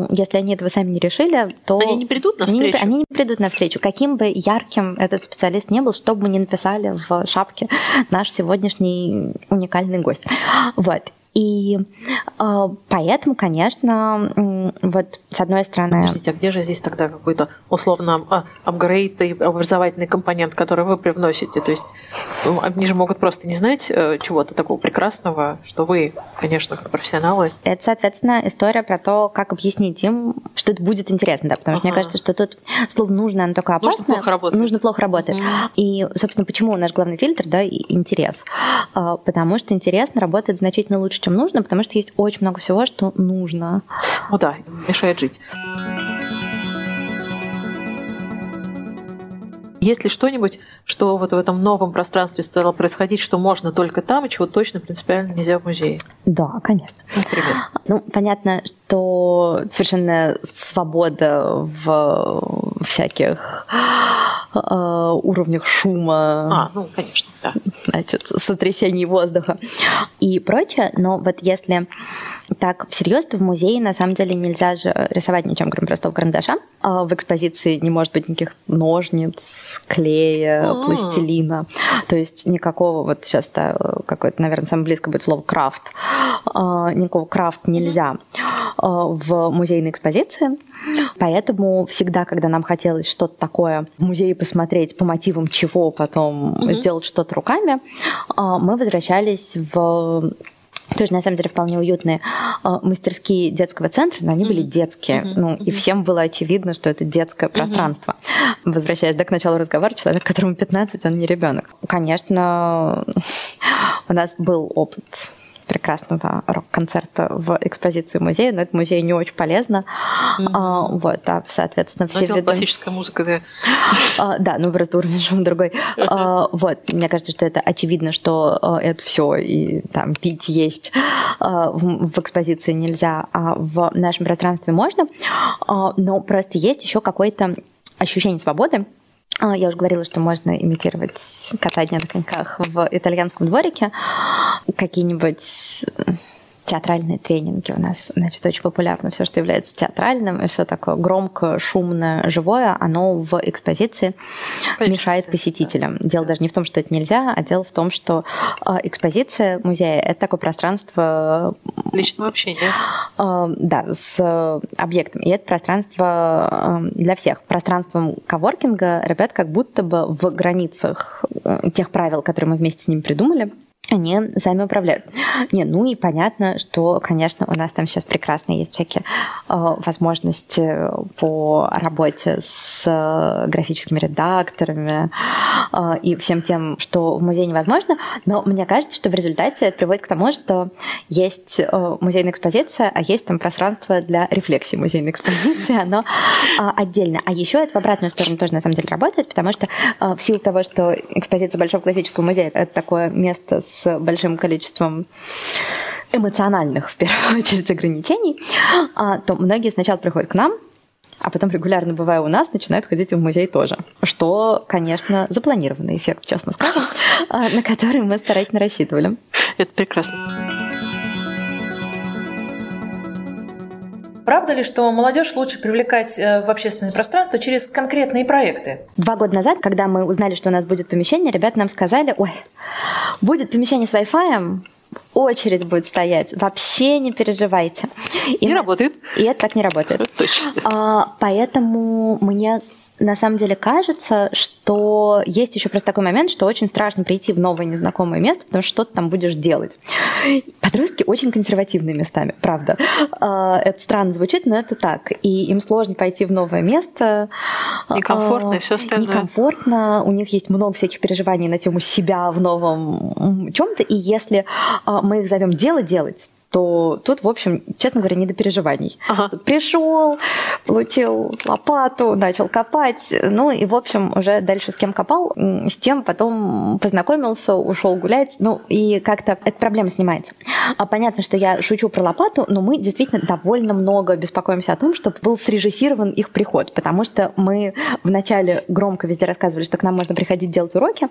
если они этого сами не решили, то... Они не придут на встречу? Они, они не придут на встречу. Каким бы ярким этот специалист не был, что бы мы ни написали в шапке наш сегодняшний уникальный гость. Вот. И э, поэтому, конечно, вот с одной стороны... Подождите, а где же здесь тогда какой-то условно а, апгрейд и образовательный компонент, который вы привносите? То есть ну, они же могут просто не знать э, чего-то такого прекрасного, что вы, конечно, как профессионалы. Это, соответственно, история про то, как объяснить им, что это будет интересно, да, потому ага. что мне кажется, что тут слово нужно, оно только опасно. Нужно плохо работает. Нужно плохо работает. Угу. И, собственно, почему наш главный фильтр, да, интерес? А, потому что интересно работает значительно лучше, чем нужно, потому что есть очень много всего, что нужно. Ну да, мешает жить. Есть ли что-нибудь, что вот в этом новом пространстве стало происходить, что можно только там, и чего точно принципиально нельзя в музее? Да, конечно. Например? Ну, понятно, что совершенно свобода в всяких э, уровнях шума. А, ну, конечно, да. Значит, сотрясений воздуха и прочее. Но вот если так всерьез, то в музее на самом деле нельзя же рисовать ничем, кроме простого карандаша. А в экспозиции не может быть никаких ножниц, клея, А-а-а. пластилина. То есть никакого, вот сейчас -то какое-то, наверное, самое близкое будет слово крафт. А, никакого крафт нельзя а, в музейной экспозиции. Поэтому всегда, когда нам хотелось что-то такое в музее посмотреть, по мотивам чего потом mm-hmm. сделать что-то руками, а, мы возвращались в тоже на самом деле вполне уютные э, мастерские детского центра, но они mm-hmm. были детские. Mm-hmm. Ну, mm-hmm. и всем было очевидно, что это детское пространство. Mm-hmm. Возвращаясь да, к началу разговора, человек, которому 15, он не ребенок. Конечно, у нас был опыт прекрасного рок-концерта в экспозиции музея, но это музей не очень полезно. Mm-hmm. А, вот, а, соответственно, все виды... классическая музыка, да. А, да, ну просто уровень шум другой. А, вот, мне кажется, что это очевидно, что а, это все и там пить, есть а, в, в экспозиции нельзя, а в нашем пространстве можно. А, но просто есть еще какое-то ощущение свободы, я уже говорила, что можно имитировать катание на коньках в итальянском дворике. Какие-нибудь театральные тренинги у нас, значит, очень популярно все, что является театральным, и все такое громкое, шумное, живое, оно в экспозиции Конечно. мешает посетителям. Дело даже не в том, что это нельзя, а дело в том, что а, экспозиция музея — это такое пространство... Личного общения. А, да, с объектом. И это пространство для всех. Пространством коворкинга ребят как будто бы в границах э, тех правил, которые мы вместе с ним придумали, они сами управляют. Не, ну и понятно, что, конечно, у нас там сейчас прекрасно есть всякие э, возможности по работе с э, графическими редакторами э, и всем тем, что в музее невозможно, но мне кажется, что в результате это приводит к тому, что есть э, музейная экспозиция, а есть там пространство для рефлексии музейной экспозиции, оно э, отдельно. А еще это в обратную сторону тоже на самом деле работает, потому что э, в силу того, что экспозиция Большого классического музея — это такое место с с большим количеством эмоциональных, в первую очередь, ограничений, а, то многие сначала приходят к нам, а потом регулярно бывая у нас, начинают ходить в музей тоже. Что, конечно, запланированный эффект, честно скажем, а, на который мы старательно рассчитывали. Это прекрасно. Правда ли, что молодежь лучше привлекать э, в общественное пространство через конкретные проекты? Два года назад, когда мы узнали, что у нас будет помещение, ребята нам сказали, ой, будет помещение с Wi-Fi, очередь будет стоять. Вообще не переживайте. И не мы... работает. И это так не работает. Точно. А, поэтому мне на самом деле кажется, что есть еще просто такой момент, что очень страшно прийти в новое незнакомое место, потому что что ты там будешь делать. Подростки очень консервативные местами, правда. А, это странно звучит, но это так. И им сложно пойти в новое место. Некомфортно и все остальное. Некомфортно. У них есть много всяких переживаний на тему себя в новом чем-то. И если а, мы их зовем дело делать, то тут, в общем, честно говоря, не до переживаний. Ага. Тут пришел, получил лопату, начал копать, ну и, в общем, уже дальше с кем копал, с тем потом познакомился, ушел гулять, ну и как-то эта проблема снимается. А понятно, что я шучу про лопату, но мы действительно довольно много беспокоимся о том, чтобы был срежиссирован их приход, потому что мы вначале громко везде рассказывали, что к нам можно приходить делать уроки,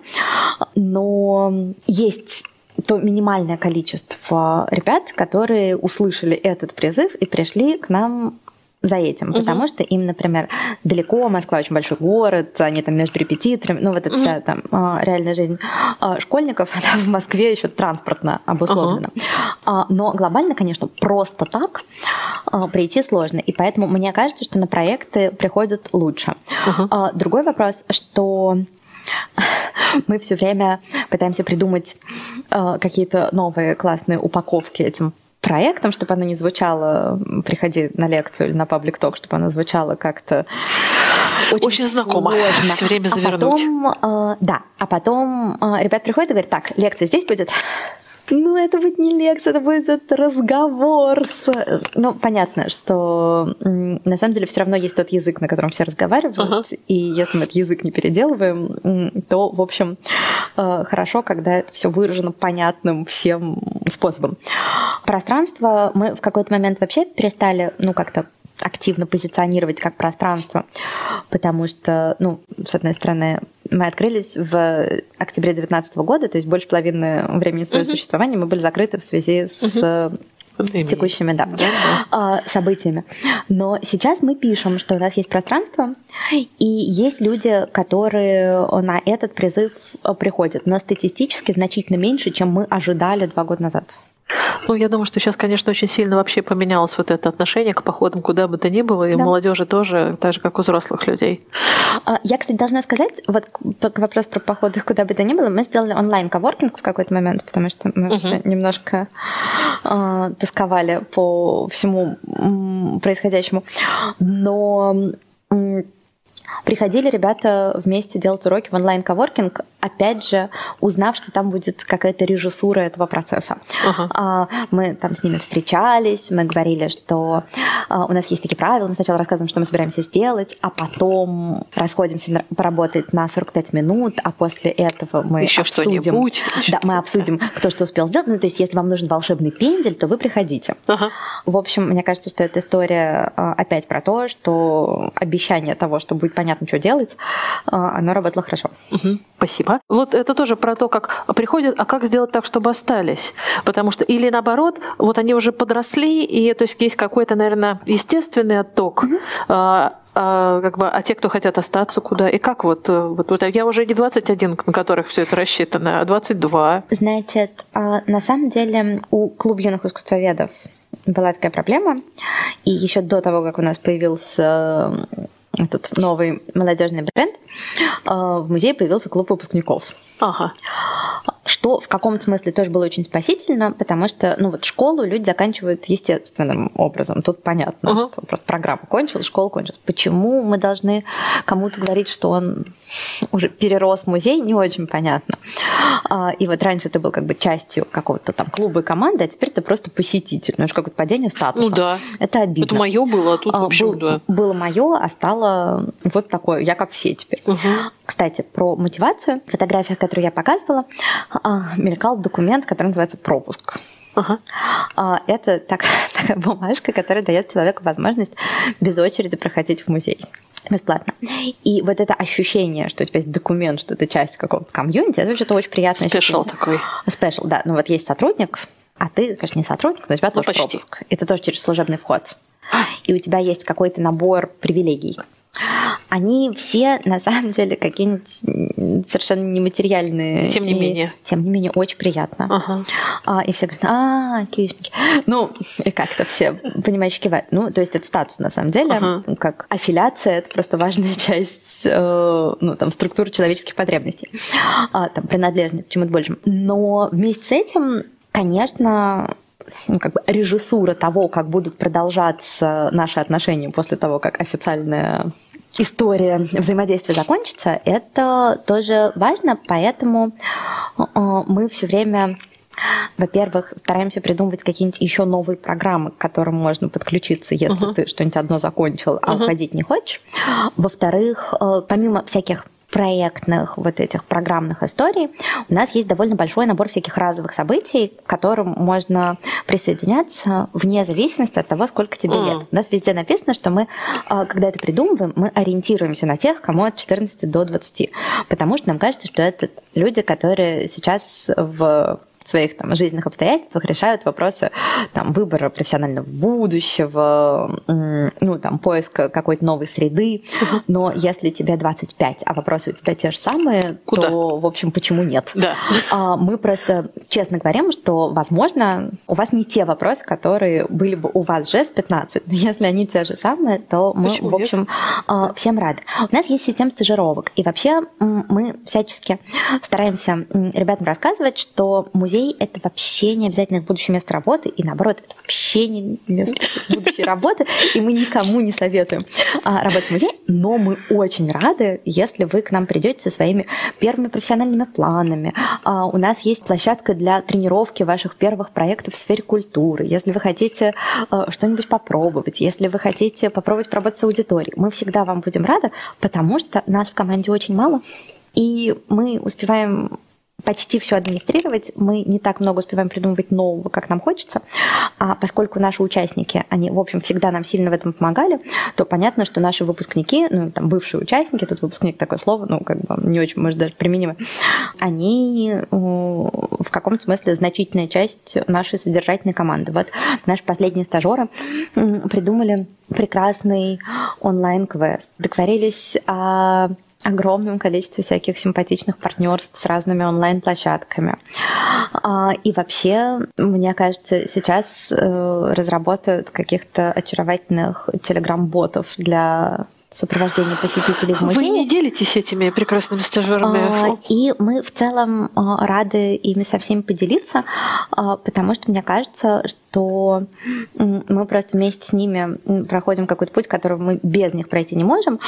но есть то минимальное количество ребят, которые услышали этот призыв и пришли к нам за этим, потому что им, например, далеко, Москва очень большой город, они там между репетиторами, ну вот эта вся там а, реальная жизнь. А, школьников, она в Москве еще транспортно обусловлена. А, Но глобально, конечно, просто так а, прийти сложно, и поэтому мне кажется, что на проекты приходят лучше. А, Другой вопрос, что мы все время пытаемся придумать э, какие-то новые классные упаковки этим проектом, чтобы оно не звучало «приходи на лекцию» или на паблик ток, чтобы оно звучало как-то очень, Очень знакомо. сложно. Всё время А завернуть. потом, э, да, а потом э, ребят приходят и говорят, так, лекция здесь будет, ну, это будет не лекция, это будет разговор. С... Ну, понятно, что на самом деле все равно есть тот язык, на котором все разговаривают. Ага. И если мы этот язык не переделываем, то, в общем, э, хорошо, когда это все выражено понятным всем способом. Пространство мы в какой-то момент вообще перестали, ну, как-то активно позиционировать как пространство, потому что, ну, с одной стороны, мы открылись в октябре 2019 года, то есть больше половины времени своего существования мы были закрыты в связи с Пандемия. текущими да, а, событиями. Но сейчас мы пишем, что у нас есть пространство, и есть люди, которые на этот призыв э, приходят, но статистически значительно меньше, чем мы ожидали два года назад. Ну, я думаю, что сейчас, конечно, очень сильно вообще поменялось вот это отношение к походам куда бы то ни было, и Да. у молодежи тоже, так же, как у взрослых людей. А, Я, кстати, должна сказать, вот вопросу про походы куда бы то ни было, мы сделали онлайн-коворкинг в какой-то момент, потому что мы Мгм. все немножко а, тосковали по всему происходящему. Но приходили ребята вместе делать уроки в онлайн-коворкинг, опять же, узнав, что там будет какая-то режиссура этого процесса. Ага. А, Мы там с ними встречались, мы говорили, что а, у нас есть такие правила, мы сначала рассказываем, что мы собираемся сделать, а потом расходимся поработать на 45 минут, а после этого мы Еще обсудим, что-нибудь. да, мы обсудим, кто что успел сделать. Ну, то есть, если вам нужен волшебный пендель, то вы приходите. Ага. В общем, мне кажется, что эта история а, опять про то, что обещание того, что будет понятно, что делать, оно работало хорошо. Мгм. Спасибо. Вот это тоже про то, как приходят, а как сделать так, чтобы остались. Потому что, или наоборот, вот они уже подросли, и то есть есть какой-то, наверное, естественный отток. А, а, как бы, а те, кто хотят остаться, куда? И как вот, э, вот, вот я уже не 21, на которых все это рассчитано, а 22. Значит, а, на самом деле у клуба юных искусствоведов была такая проблема, и еще до того, как у нас появился этот новый молодежный бренд, э, в музее появился клуб выпускников. Ага. Что в каком-то смысле тоже было очень спасительно, потому что, ну вот школу люди заканчивают естественным образом. Тут понятно, Ага. что просто программа кончилась, школа кончилась. Почему мы должны кому-то говорить, что он уже перерос музей, не очень понятно. А, И вот раньше ты был как бы частью какого-то там клуба и команды, а теперь ты просто посетитель. Ну, это же какое-то падение статуса. Ну да. Это обидно. Это мое было, а тут, А, в общем, был- да. Было мое, а стало вот такое. Я как все теперь. Мгм. Кстати, про мотивацию. В фотографиях, которые я показывала, а, мелькал документ, который называется пропуск. Ага. А, Это так- такая бумажка, которая дает человеку возможность без очереди проходить в музей бесплатно. И вот это ощущение, что у тебя есть документ, что ты часть какого-то комьюнити, это что-то очень приятное Спешл ощущение. такой. Спешл, да. Ну вот есть сотрудник, а ты, конечно, не сотрудник, но у тебя Ну, тоже почти. пропуск. Это тоже через служебный вход. И у тебя есть какой-то набор привилегий. Они все, на самом деле, какие-нибудь совершенно нематериальные. Тем не И, менее. Тем не менее, очень приятно. Ага. А, и все говорят, а, киевники. Ну, и как-то все, понимаешь, кивают. Ну, то есть это статус, на самом деле, Ага. как аффилиация, это просто важная часть, э, ну, там, структуры человеческих потребностей, а, там, принадлежность к чему-то большему. Но вместе с этим, конечно, ну, как бы режиссура того, как будут продолжаться наши отношения после того, как официальная история взаимодействия закончится, это тоже важно, поэтому э, мы все время Во-первых, стараемся придумывать какие-нибудь еще новые программы, к которым можно подключиться, если uh-huh. ты что-нибудь одно закончил, а uh-huh. уходить не хочешь. Во-вторых, э, помимо всяких проектных вот этих программных историй, у нас есть довольно большой набор всяких разовых событий, к которым можно присоединяться вне зависимости от того, сколько тебе mm. лет. У нас везде написано, что мы, э, когда это придумываем, мы ориентируемся на тех, кому от 14 до 20, потому что нам кажется, что это люди, которые сейчас в своих там, жизненных обстоятельствах решают вопросы там, выбора профессионального будущего, ну, там, поиска какой-то новой среды. Но если тебе 25, а вопросы у тебя те же самые, Куда? то, в общем, почему нет? Да. А, мы просто честно говорим, что, возможно, у вас не те вопросы, которые были бы у вас же в 15. Но если они те же самые, то мы, почему в общем, нет? А, всем рады. У нас есть система стажировок. И вообще мы всячески стараемся ребятам рассказывать, что музей музей – это вообще не обязательно будущее место работы, и наоборот, это вообще не место будущей работы, и мы никому не советуем а, работать в музее, но мы очень рады, если вы к нам придете со своими первыми профессиональными планами. А, у нас есть площадка для тренировки ваших первых проектов в сфере культуры. Если вы хотите а, что-нибудь попробовать, если вы хотите попробовать поработать с аудиторией, мы всегда вам будем рады, потому что нас в команде очень мало, и мы успеваем почти все администрировать. Мы не так много успеваем придумывать нового, как нам хочется. А поскольку наши участники, они, в общем, всегда нам сильно в этом помогали, то понятно, что наши выпускники, ну, там, бывшие участники, тут выпускник такое слово, ну, как бы не очень, может, даже применимо, они в каком-то смысле значительная часть нашей содержательной команды. Вот наши последние стажеры придумали прекрасный онлайн-квест. Договорились о огромном количестве всяких симпатичных партнерств с разными онлайн-площадками. А, и вообще, мне кажется, сейчас э, разработают каких-то очаровательных телеграм-ботов для сопровождения посетителей в музее. Вы не делитесь этими прекрасными стажерами? А, и мы в целом а, рады ими со всеми поделиться, потому что мне кажется, что мы просто вместе с ними проходим какой-то путь, который мы без них пройти не можем,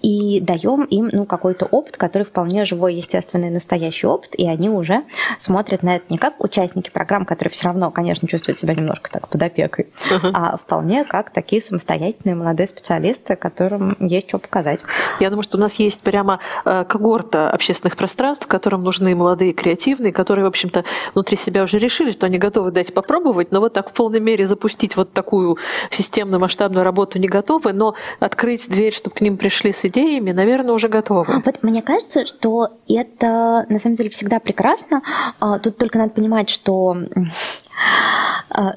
и даем им ну, какой-то опыт, который вполне живой, естественный, настоящий опыт, и они уже смотрят на это не как участники программ, которые все равно, конечно, чувствуют себя немножко так под опекой, uh-huh. а вполне как такие самостоятельные молодые специалисты, которым есть что показать. Я думаю, что у нас есть прямо э, когорта общественных пространств, которым нужны молодые, креативные, которые, в общем-то, внутри себя уже решили, что они готовы дать попробовать, но вот так в полной мере запустить вот такую системную масштабную работу не готовы, но открыть дверь, чтобы к ним пришли с идеями, наверное, уже готовы. Вот мне кажется, что это на самом деле всегда прекрасно. А, тут только надо понимать, что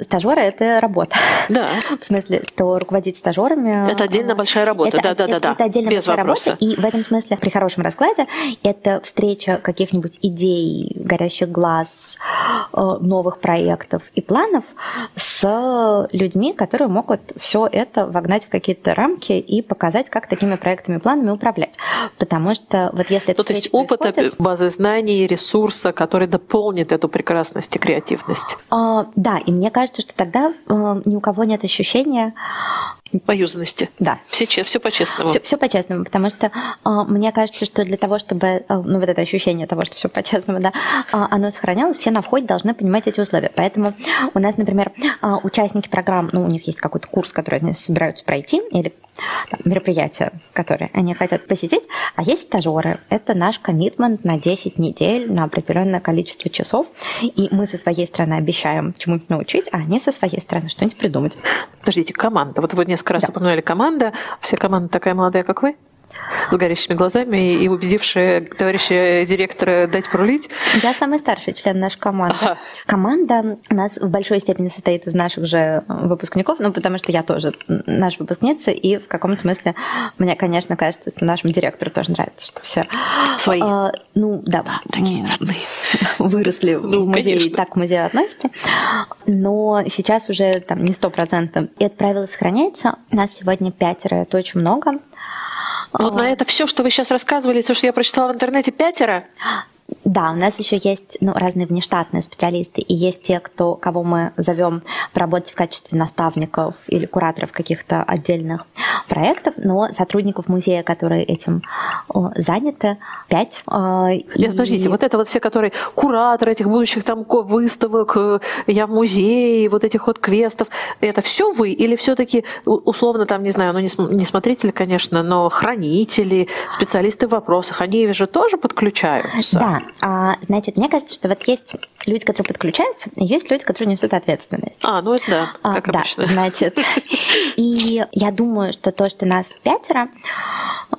стажеры это работа. Да. В смысле, что руководить стажерами. Это отдельно большая работа. Это, да, да, да, да. Это отдельно Без большая вопроса. работа. И в этом смысле, при хорошем раскладе, это встреча каких-нибудь идей, горящих глаз, э, новых проектов и планов с людьми, которые могут все это вогнать в какие-то рамки и показать, как такими проектами и планами управлять. Потому что вот если это. То есть опыта, базы знаний, ресурса, который дополнит эту прекрасность и креативность. А, да, и мне кажется, что тогда э, ни у кого нет ощущения Поюзанности. Да. Все, все по-честному. Все, все по-честному, потому что э, мне кажется, что для того, чтобы, э, ну, вот это ощущение того, что все по-честному, да, э, оно сохранялось, все на входе должны понимать эти условия. Поэтому у нас, например, э, участники программ, ну, у них есть какой-то курс, который они собираются пройти, или мероприятия, которые они хотят посетить, а есть стажеры. Это наш коммитмент на 10 недель, на определенное количество часов, и мы со своей стороны обещаем чему-нибудь научить, а они со своей стороны что-нибудь придумать. Подождите, команда. Вот вы несколько раз да. упомянули команда. Вся команда такая молодая, как вы? С горящими глазами и убедившая товарища директора дать пролить. Я самый старший член нашей команды. Ага. Команда у нас в большой степени состоит из наших же выпускников, ну, потому что я тоже наша выпускница, и в каком-то смысле мне, конечно, кажется, что нашему директору тоже нравится, что все... Свои. А, ну, да. да такие родные. Выросли ну, в музее, конечно. так к музею относятся. Но сейчас уже там не сто процентов. И это правило сохраняется. Нас сегодня пятеро, это очень много. Вот на это все, что вы сейчас рассказывали, то, что я прочитала в интернете, пятеро? Да, у нас еще есть ну, разные внештатные специалисты, и есть те, кто, кого мы зовем поработать в качестве наставников или кураторов каких-то отдельных проектов, но сотрудников музея, которые этим заняты, пять. Нет, и... подождите, вот это вот все, которые кураторы этих будущих там выставок, э, я в музее, вот этих вот квестов, это все вы или все-таки условно там, не знаю, ну не, не смотрители, конечно, но хранители, специалисты в вопросах, они же тоже подключаются? Да, а, значит, мне кажется, что вот есть люди, которые подключаются, и есть люди, которые несут ответственность. А, ну это да, а, как а, обычно. Да, значит, и я думаю, что то, что нас пятеро,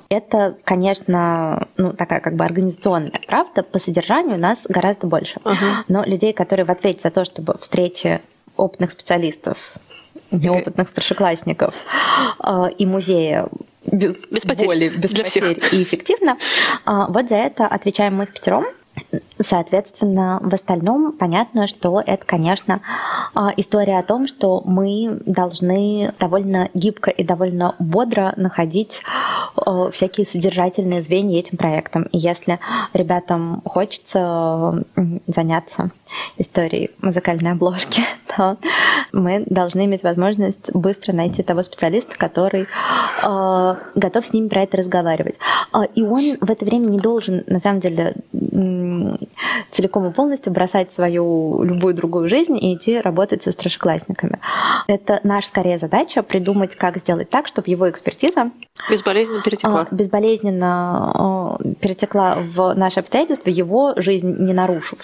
это, конечно, ну, такая как бы организационная правда. По содержанию нас гораздо больше. Uh-huh. Но людей, которые в ответе за то, чтобы встречи опытных специалистов, неопытных старшеклассников э, и музея без, без потерь. боли, без Для потерь всех. и эффективно, э, вот за это отвечаем мы в пятером. Соответственно, в остальном понятно, что это, конечно, а, история о том, что мы должны довольно гибко и довольно бодро находить а, всякие содержательные звенья этим проектом. И если ребятам хочется заняться историей музыкальной обложки, то мы должны иметь возможность быстро найти того специалиста, который э, готов с ними про это разговаривать. И он в это время не должен, на самом деле, целиком и полностью бросать свою любую другую жизнь и идти работать со старшеклассниками. Это наша скорее задача придумать, как сделать так, чтобы его экспертиза безболезненно перетекла. А, безболезненно перетекла в наши обстоятельства, его жизнь не нарушив.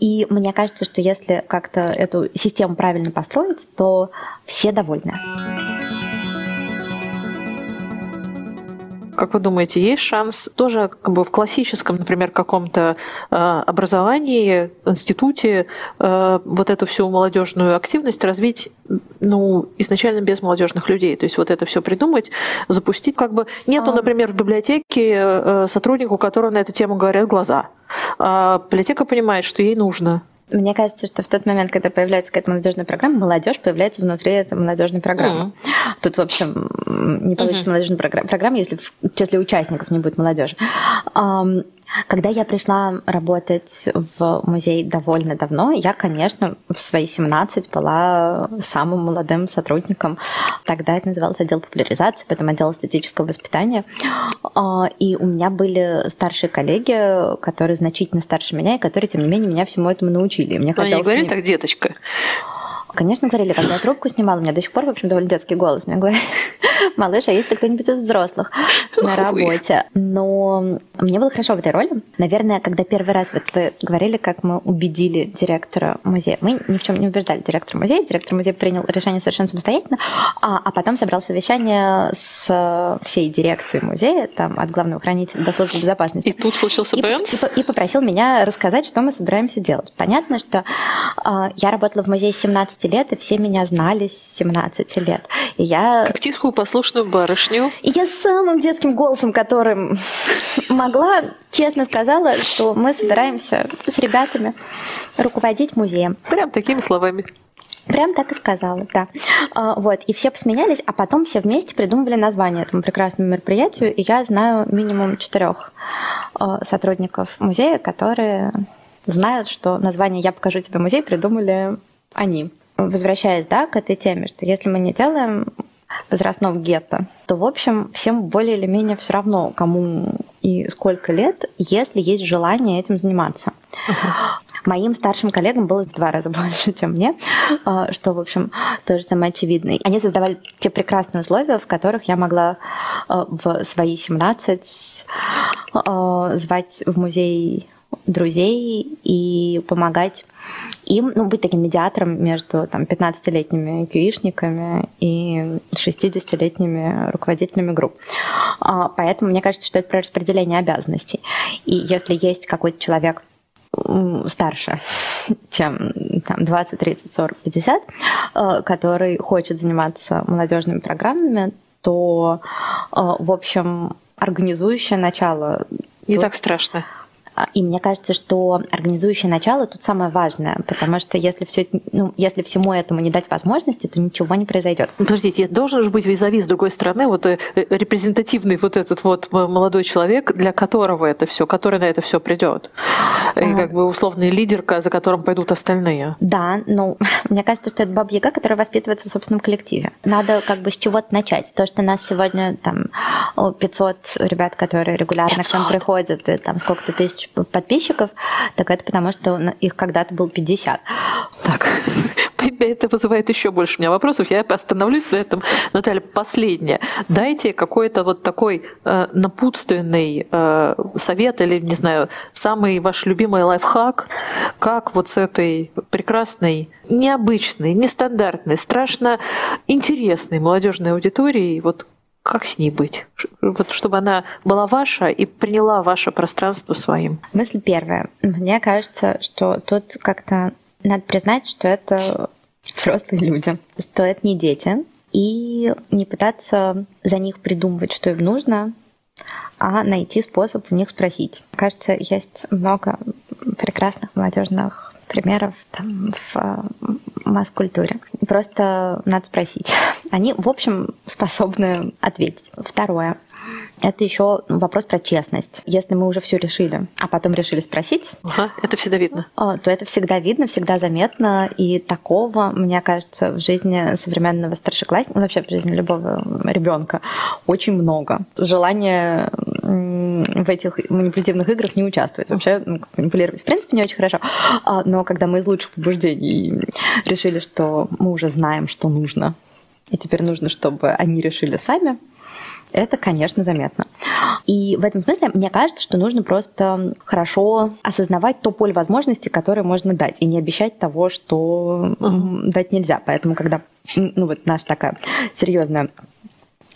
И мне кажется, что если как-то эту систему правильно построить, то все довольны. Как вы думаете, есть шанс тоже как бы в классическом, например, каком-то э, образовании, институте э, вот эту всю молодежную активность развить, ну, изначально без молодежных людей, то есть вот это все придумать, запустить, как бы нету, а. например, в библиотеке э, сотруднику, у которого на эту тему говорят глаза. А библиотека понимает, что ей нужно мне кажется, что в тот момент, когда появляется какая-то молодежная программа, молодежь появляется внутри этой молодежной программы. Mm. Тут, в общем, не получится mm-hmm. молодежная программа, если в числе участников не будет молодежи. Когда я пришла работать в музей довольно давно, я, конечно, в свои 17 была самым молодым сотрудником. Тогда это называлось отдел популяризации, потом отдел эстетического воспитания. А, и у меня были старшие коллеги, которые значительно старше меня, и которые, тем не менее, меня всему этому научили. Мне Но они не говорили так, деточка? Конечно, говорили, когда я трубку снимала, у меня до сих пор, в общем, довольно детский голос. Мне говорят, малыш, а есть ли кто-нибудь из взрослых на работе? Но мне было хорошо в этой роли. Наверное, когда первый раз вот вы говорили, как мы убедили директора музея. Мы ни в чем не убеждали директора музея. Директор музея принял решение совершенно самостоятельно, а, а потом собрал совещание с всей дирекцией музея, там, от главного хранителя до службы безопасности. И тут случился Бенц? И, и, и попросил меня рассказать, что мы собираемся делать. Понятно, что э, я работала в музее с 17 17 лет, и все меня знали с 17 лет. И я... Как тихую послушную барышню. И я самым детским голосом, которым могла, честно сказала, что мы собираемся с ребятами руководить музеем. Прям такими словами. Прям так и сказала, да. А, вот, и все посмеялись, а потом все вместе придумывали название этому прекрасному мероприятию, и я знаю минимум четырех а, сотрудников музея, которые знают, что название «Я покажу тебе музей» придумали они возвращаясь да, к этой теме, что если мы не делаем возрастного гетто, то, в общем, всем более или менее все равно, кому и сколько лет, если есть желание этим заниматься. Моим старшим коллегам было в два раза больше, чем мне, а, что, в общем, тоже самое очевидное. Они создавали те прекрасные условия, в которых я могла а, в свои 17 а, звать в музей друзей и помогать им, ну, быть таким медиатором между там, 15-летними кюишниками и 60-летними руководителями групп. А, поэтому мне кажется, что это про распределение обязанностей. И если есть какой-то человек старше, чем там, 20, 30, 40, 50, который хочет заниматься молодежными программами, то, э, в общем, организующее начало... Не так страшно и мне кажется, что организующее начало тут самое важное, потому что если, все, ну, если всему этому не дать возможности, то ничего не произойдет. Подождите, должен же быть визави с другой стороны, вот э, э, репрезентативный вот этот вот молодой человек, для которого это все, который на это все придет. И а. как бы условный лидерка, за которым пойдут остальные. Да, ну, мне кажется, что это баба Яга, которая воспитывается в собственном коллективе. Надо как бы с чего-то начать. То, что нас сегодня там 500 ребят, которые регулярно 500. к нам приходят, и там сколько-то тысяч подписчиков, так это потому, что их когда-то было 50. Так, это вызывает еще больше у меня вопросов. Я остановлюсь на этом. Наталья, последнее. Дайте какой-то вот такой э, напутственный э, совет или, не знаю, самый ваш любимый лайфхак, как вот с этой прекрасной, необычной, нестандартной, страшно интересной молодежной аудиторией вот как с ней быть? Вот чтобы она была ваша и приняла ваше пространство своим. Мысль первая. Мне кажется, что тут как-то надо признать, что это взрослые люди, что это не дети, и не пытаться за них придумывать, что им нужно, а найти способ у них спросить. Кажется, есть много прекрасных молодежных примеров там, в масс-культуре. Просто надо спросить. Они, в общем, способны ответить. Второе. Это еще вопрос про честность. Если мы уже все решили, а потом решили спросить, ага, это всегда видно, а, то это всегда видно, всегда заметно. И такого, мне кажется, в жизни современного старшеклассника, вообще в жизни любого ребенка очень много. Желание в этих манипулятивных играх не участвовать. Вообще ну, манипулировать в принципе не очень хорошо. А, но когда мы из лучших побуждений решили, что мы уже знаем, что нужно, и теперь нужно, чтобы они решили сами, это, конечно, заметно. И в этом смысле мне кажется, что нужно просто хорошо осознавать то поле возможностей, которое можно дать, и не обещать того, что uh-huh. дать нельзя. Поэтому, когда ну вот наша такая серьезная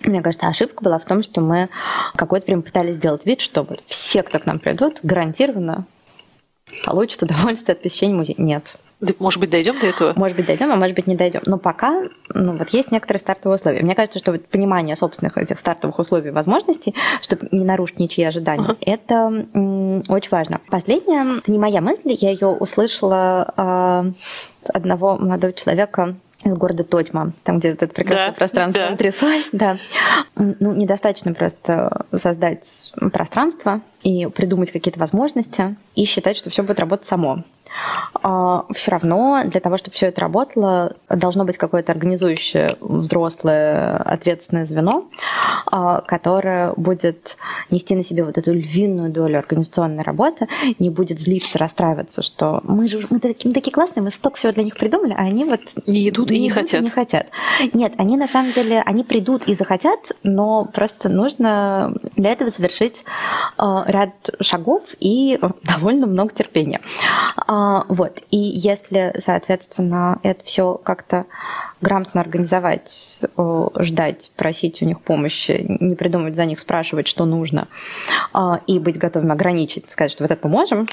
мне кажется, ошибка была в том, что мы какое-то время пытались сделать вид, что вот все, кто к нам придут, гарантированно получат удовольствие от посещения музея. Нет. Может быть, дойдем до этого? Может быть, дойдем, а может быть, не дойдем. Но пока ну, вот есть некоторые стартовые условия. Мне кажется, что вот понимание собственных этих стартовых условий и возможностей, чтобы не нарушить ничьи ожидания, uh-huh. это м- очень важно. Последняя, это не моя мысль, я ее услышала э, одного молодого человека, из города Тотьма, там, где это прекрасное да, пространство да. антресоль. Да. Ну, недостаточно просто создать пространство и придумать какие-то возможности и считать, что все будет работать само. А, все равно для того, чтобы все это работало, должно быть какое-то организующее взрослое ответственное звено, а, которое будет нести на себе вот эту львиную долю организационной работы, не будет злиться, расстраиваться, что мы же мы такие, мы такие классные, мы столько всего для них придумали, а они вот не идут и не, не хотят. И не хотят. Нет, они на самом деле они придут и захотят, но просто нужно для этого совершить а, ряд шагов и довольно много терпения. А, вот. И если, соответственно, это все как-то грамотно организовать, ждать, просить у них помощи, не придумывать за них, спрашивать, что нужно, а, и быть готовым ограничить, сказать, что вот это мы можем,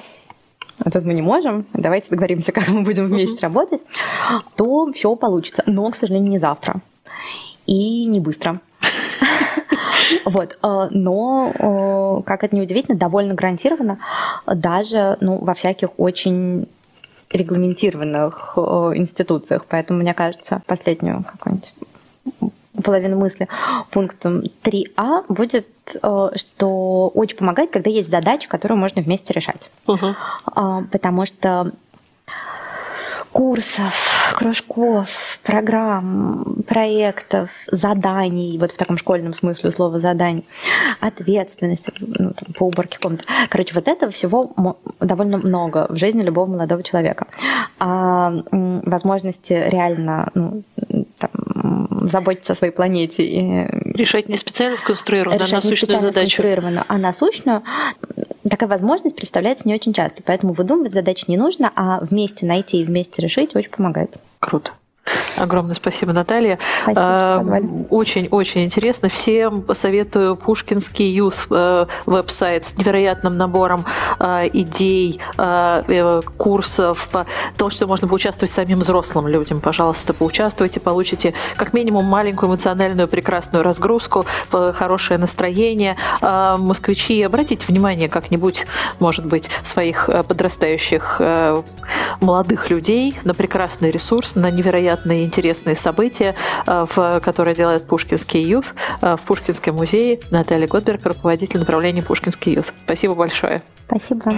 а тут мы не можем, давайте договоримся, как мы будем вместе работать, то все получится. Но, к сожалению, не завтра. И не быстро. Вот. Э, но, э, как это неудивительно, довольно гарантированно даже ну, во всяких очень регламентированных э, институциях. Поэтому, мне кажется, последнюю какую-нибудь половину мысли пунктом 3а будет, что очень помогает, когда есть задача, которую можно вместе решать. Угу. Потому что курсов, кружков, программ, проектов, заданий, вот в таком школьном смысле слова заданий, ответственности ну, там, по уборке комнаты. Короче, вот этого всего довольно много в жизни любого молодого человека. А возможности реально ну, там, заботиться о своей планете и решать не специально сконструированную, а насущную задачу. а насущную такая возможность представляется не очень часто, поэтому выдумывать задачи не нужно, а вместе найти и вместе решить очень помогает. Круто. Огромное спасибо, Наталья. Очень-очень а, интересно. Всем советую Пушкинский Youth э, веб-сайт с невероятным набором э, идей, э, курсов, то, что можно поучаствовать самим взрослым людям. Пожалуйста, поучаствуйте, получите как минимум маленькую эмоциональную прекрасную разгрузку, хорошее настроение. Москвичи, обратите внимание как-нибудь, может быть, своих подрастающих молодых людей на прекрасный ресурс, на невероятные интересные события, э, в, которые делает Пушкинский Юф э, в Пушкинском музее. Наталья Готберг, руководитель направления Пушкинский Юф. Спасибо большое. Спасибо.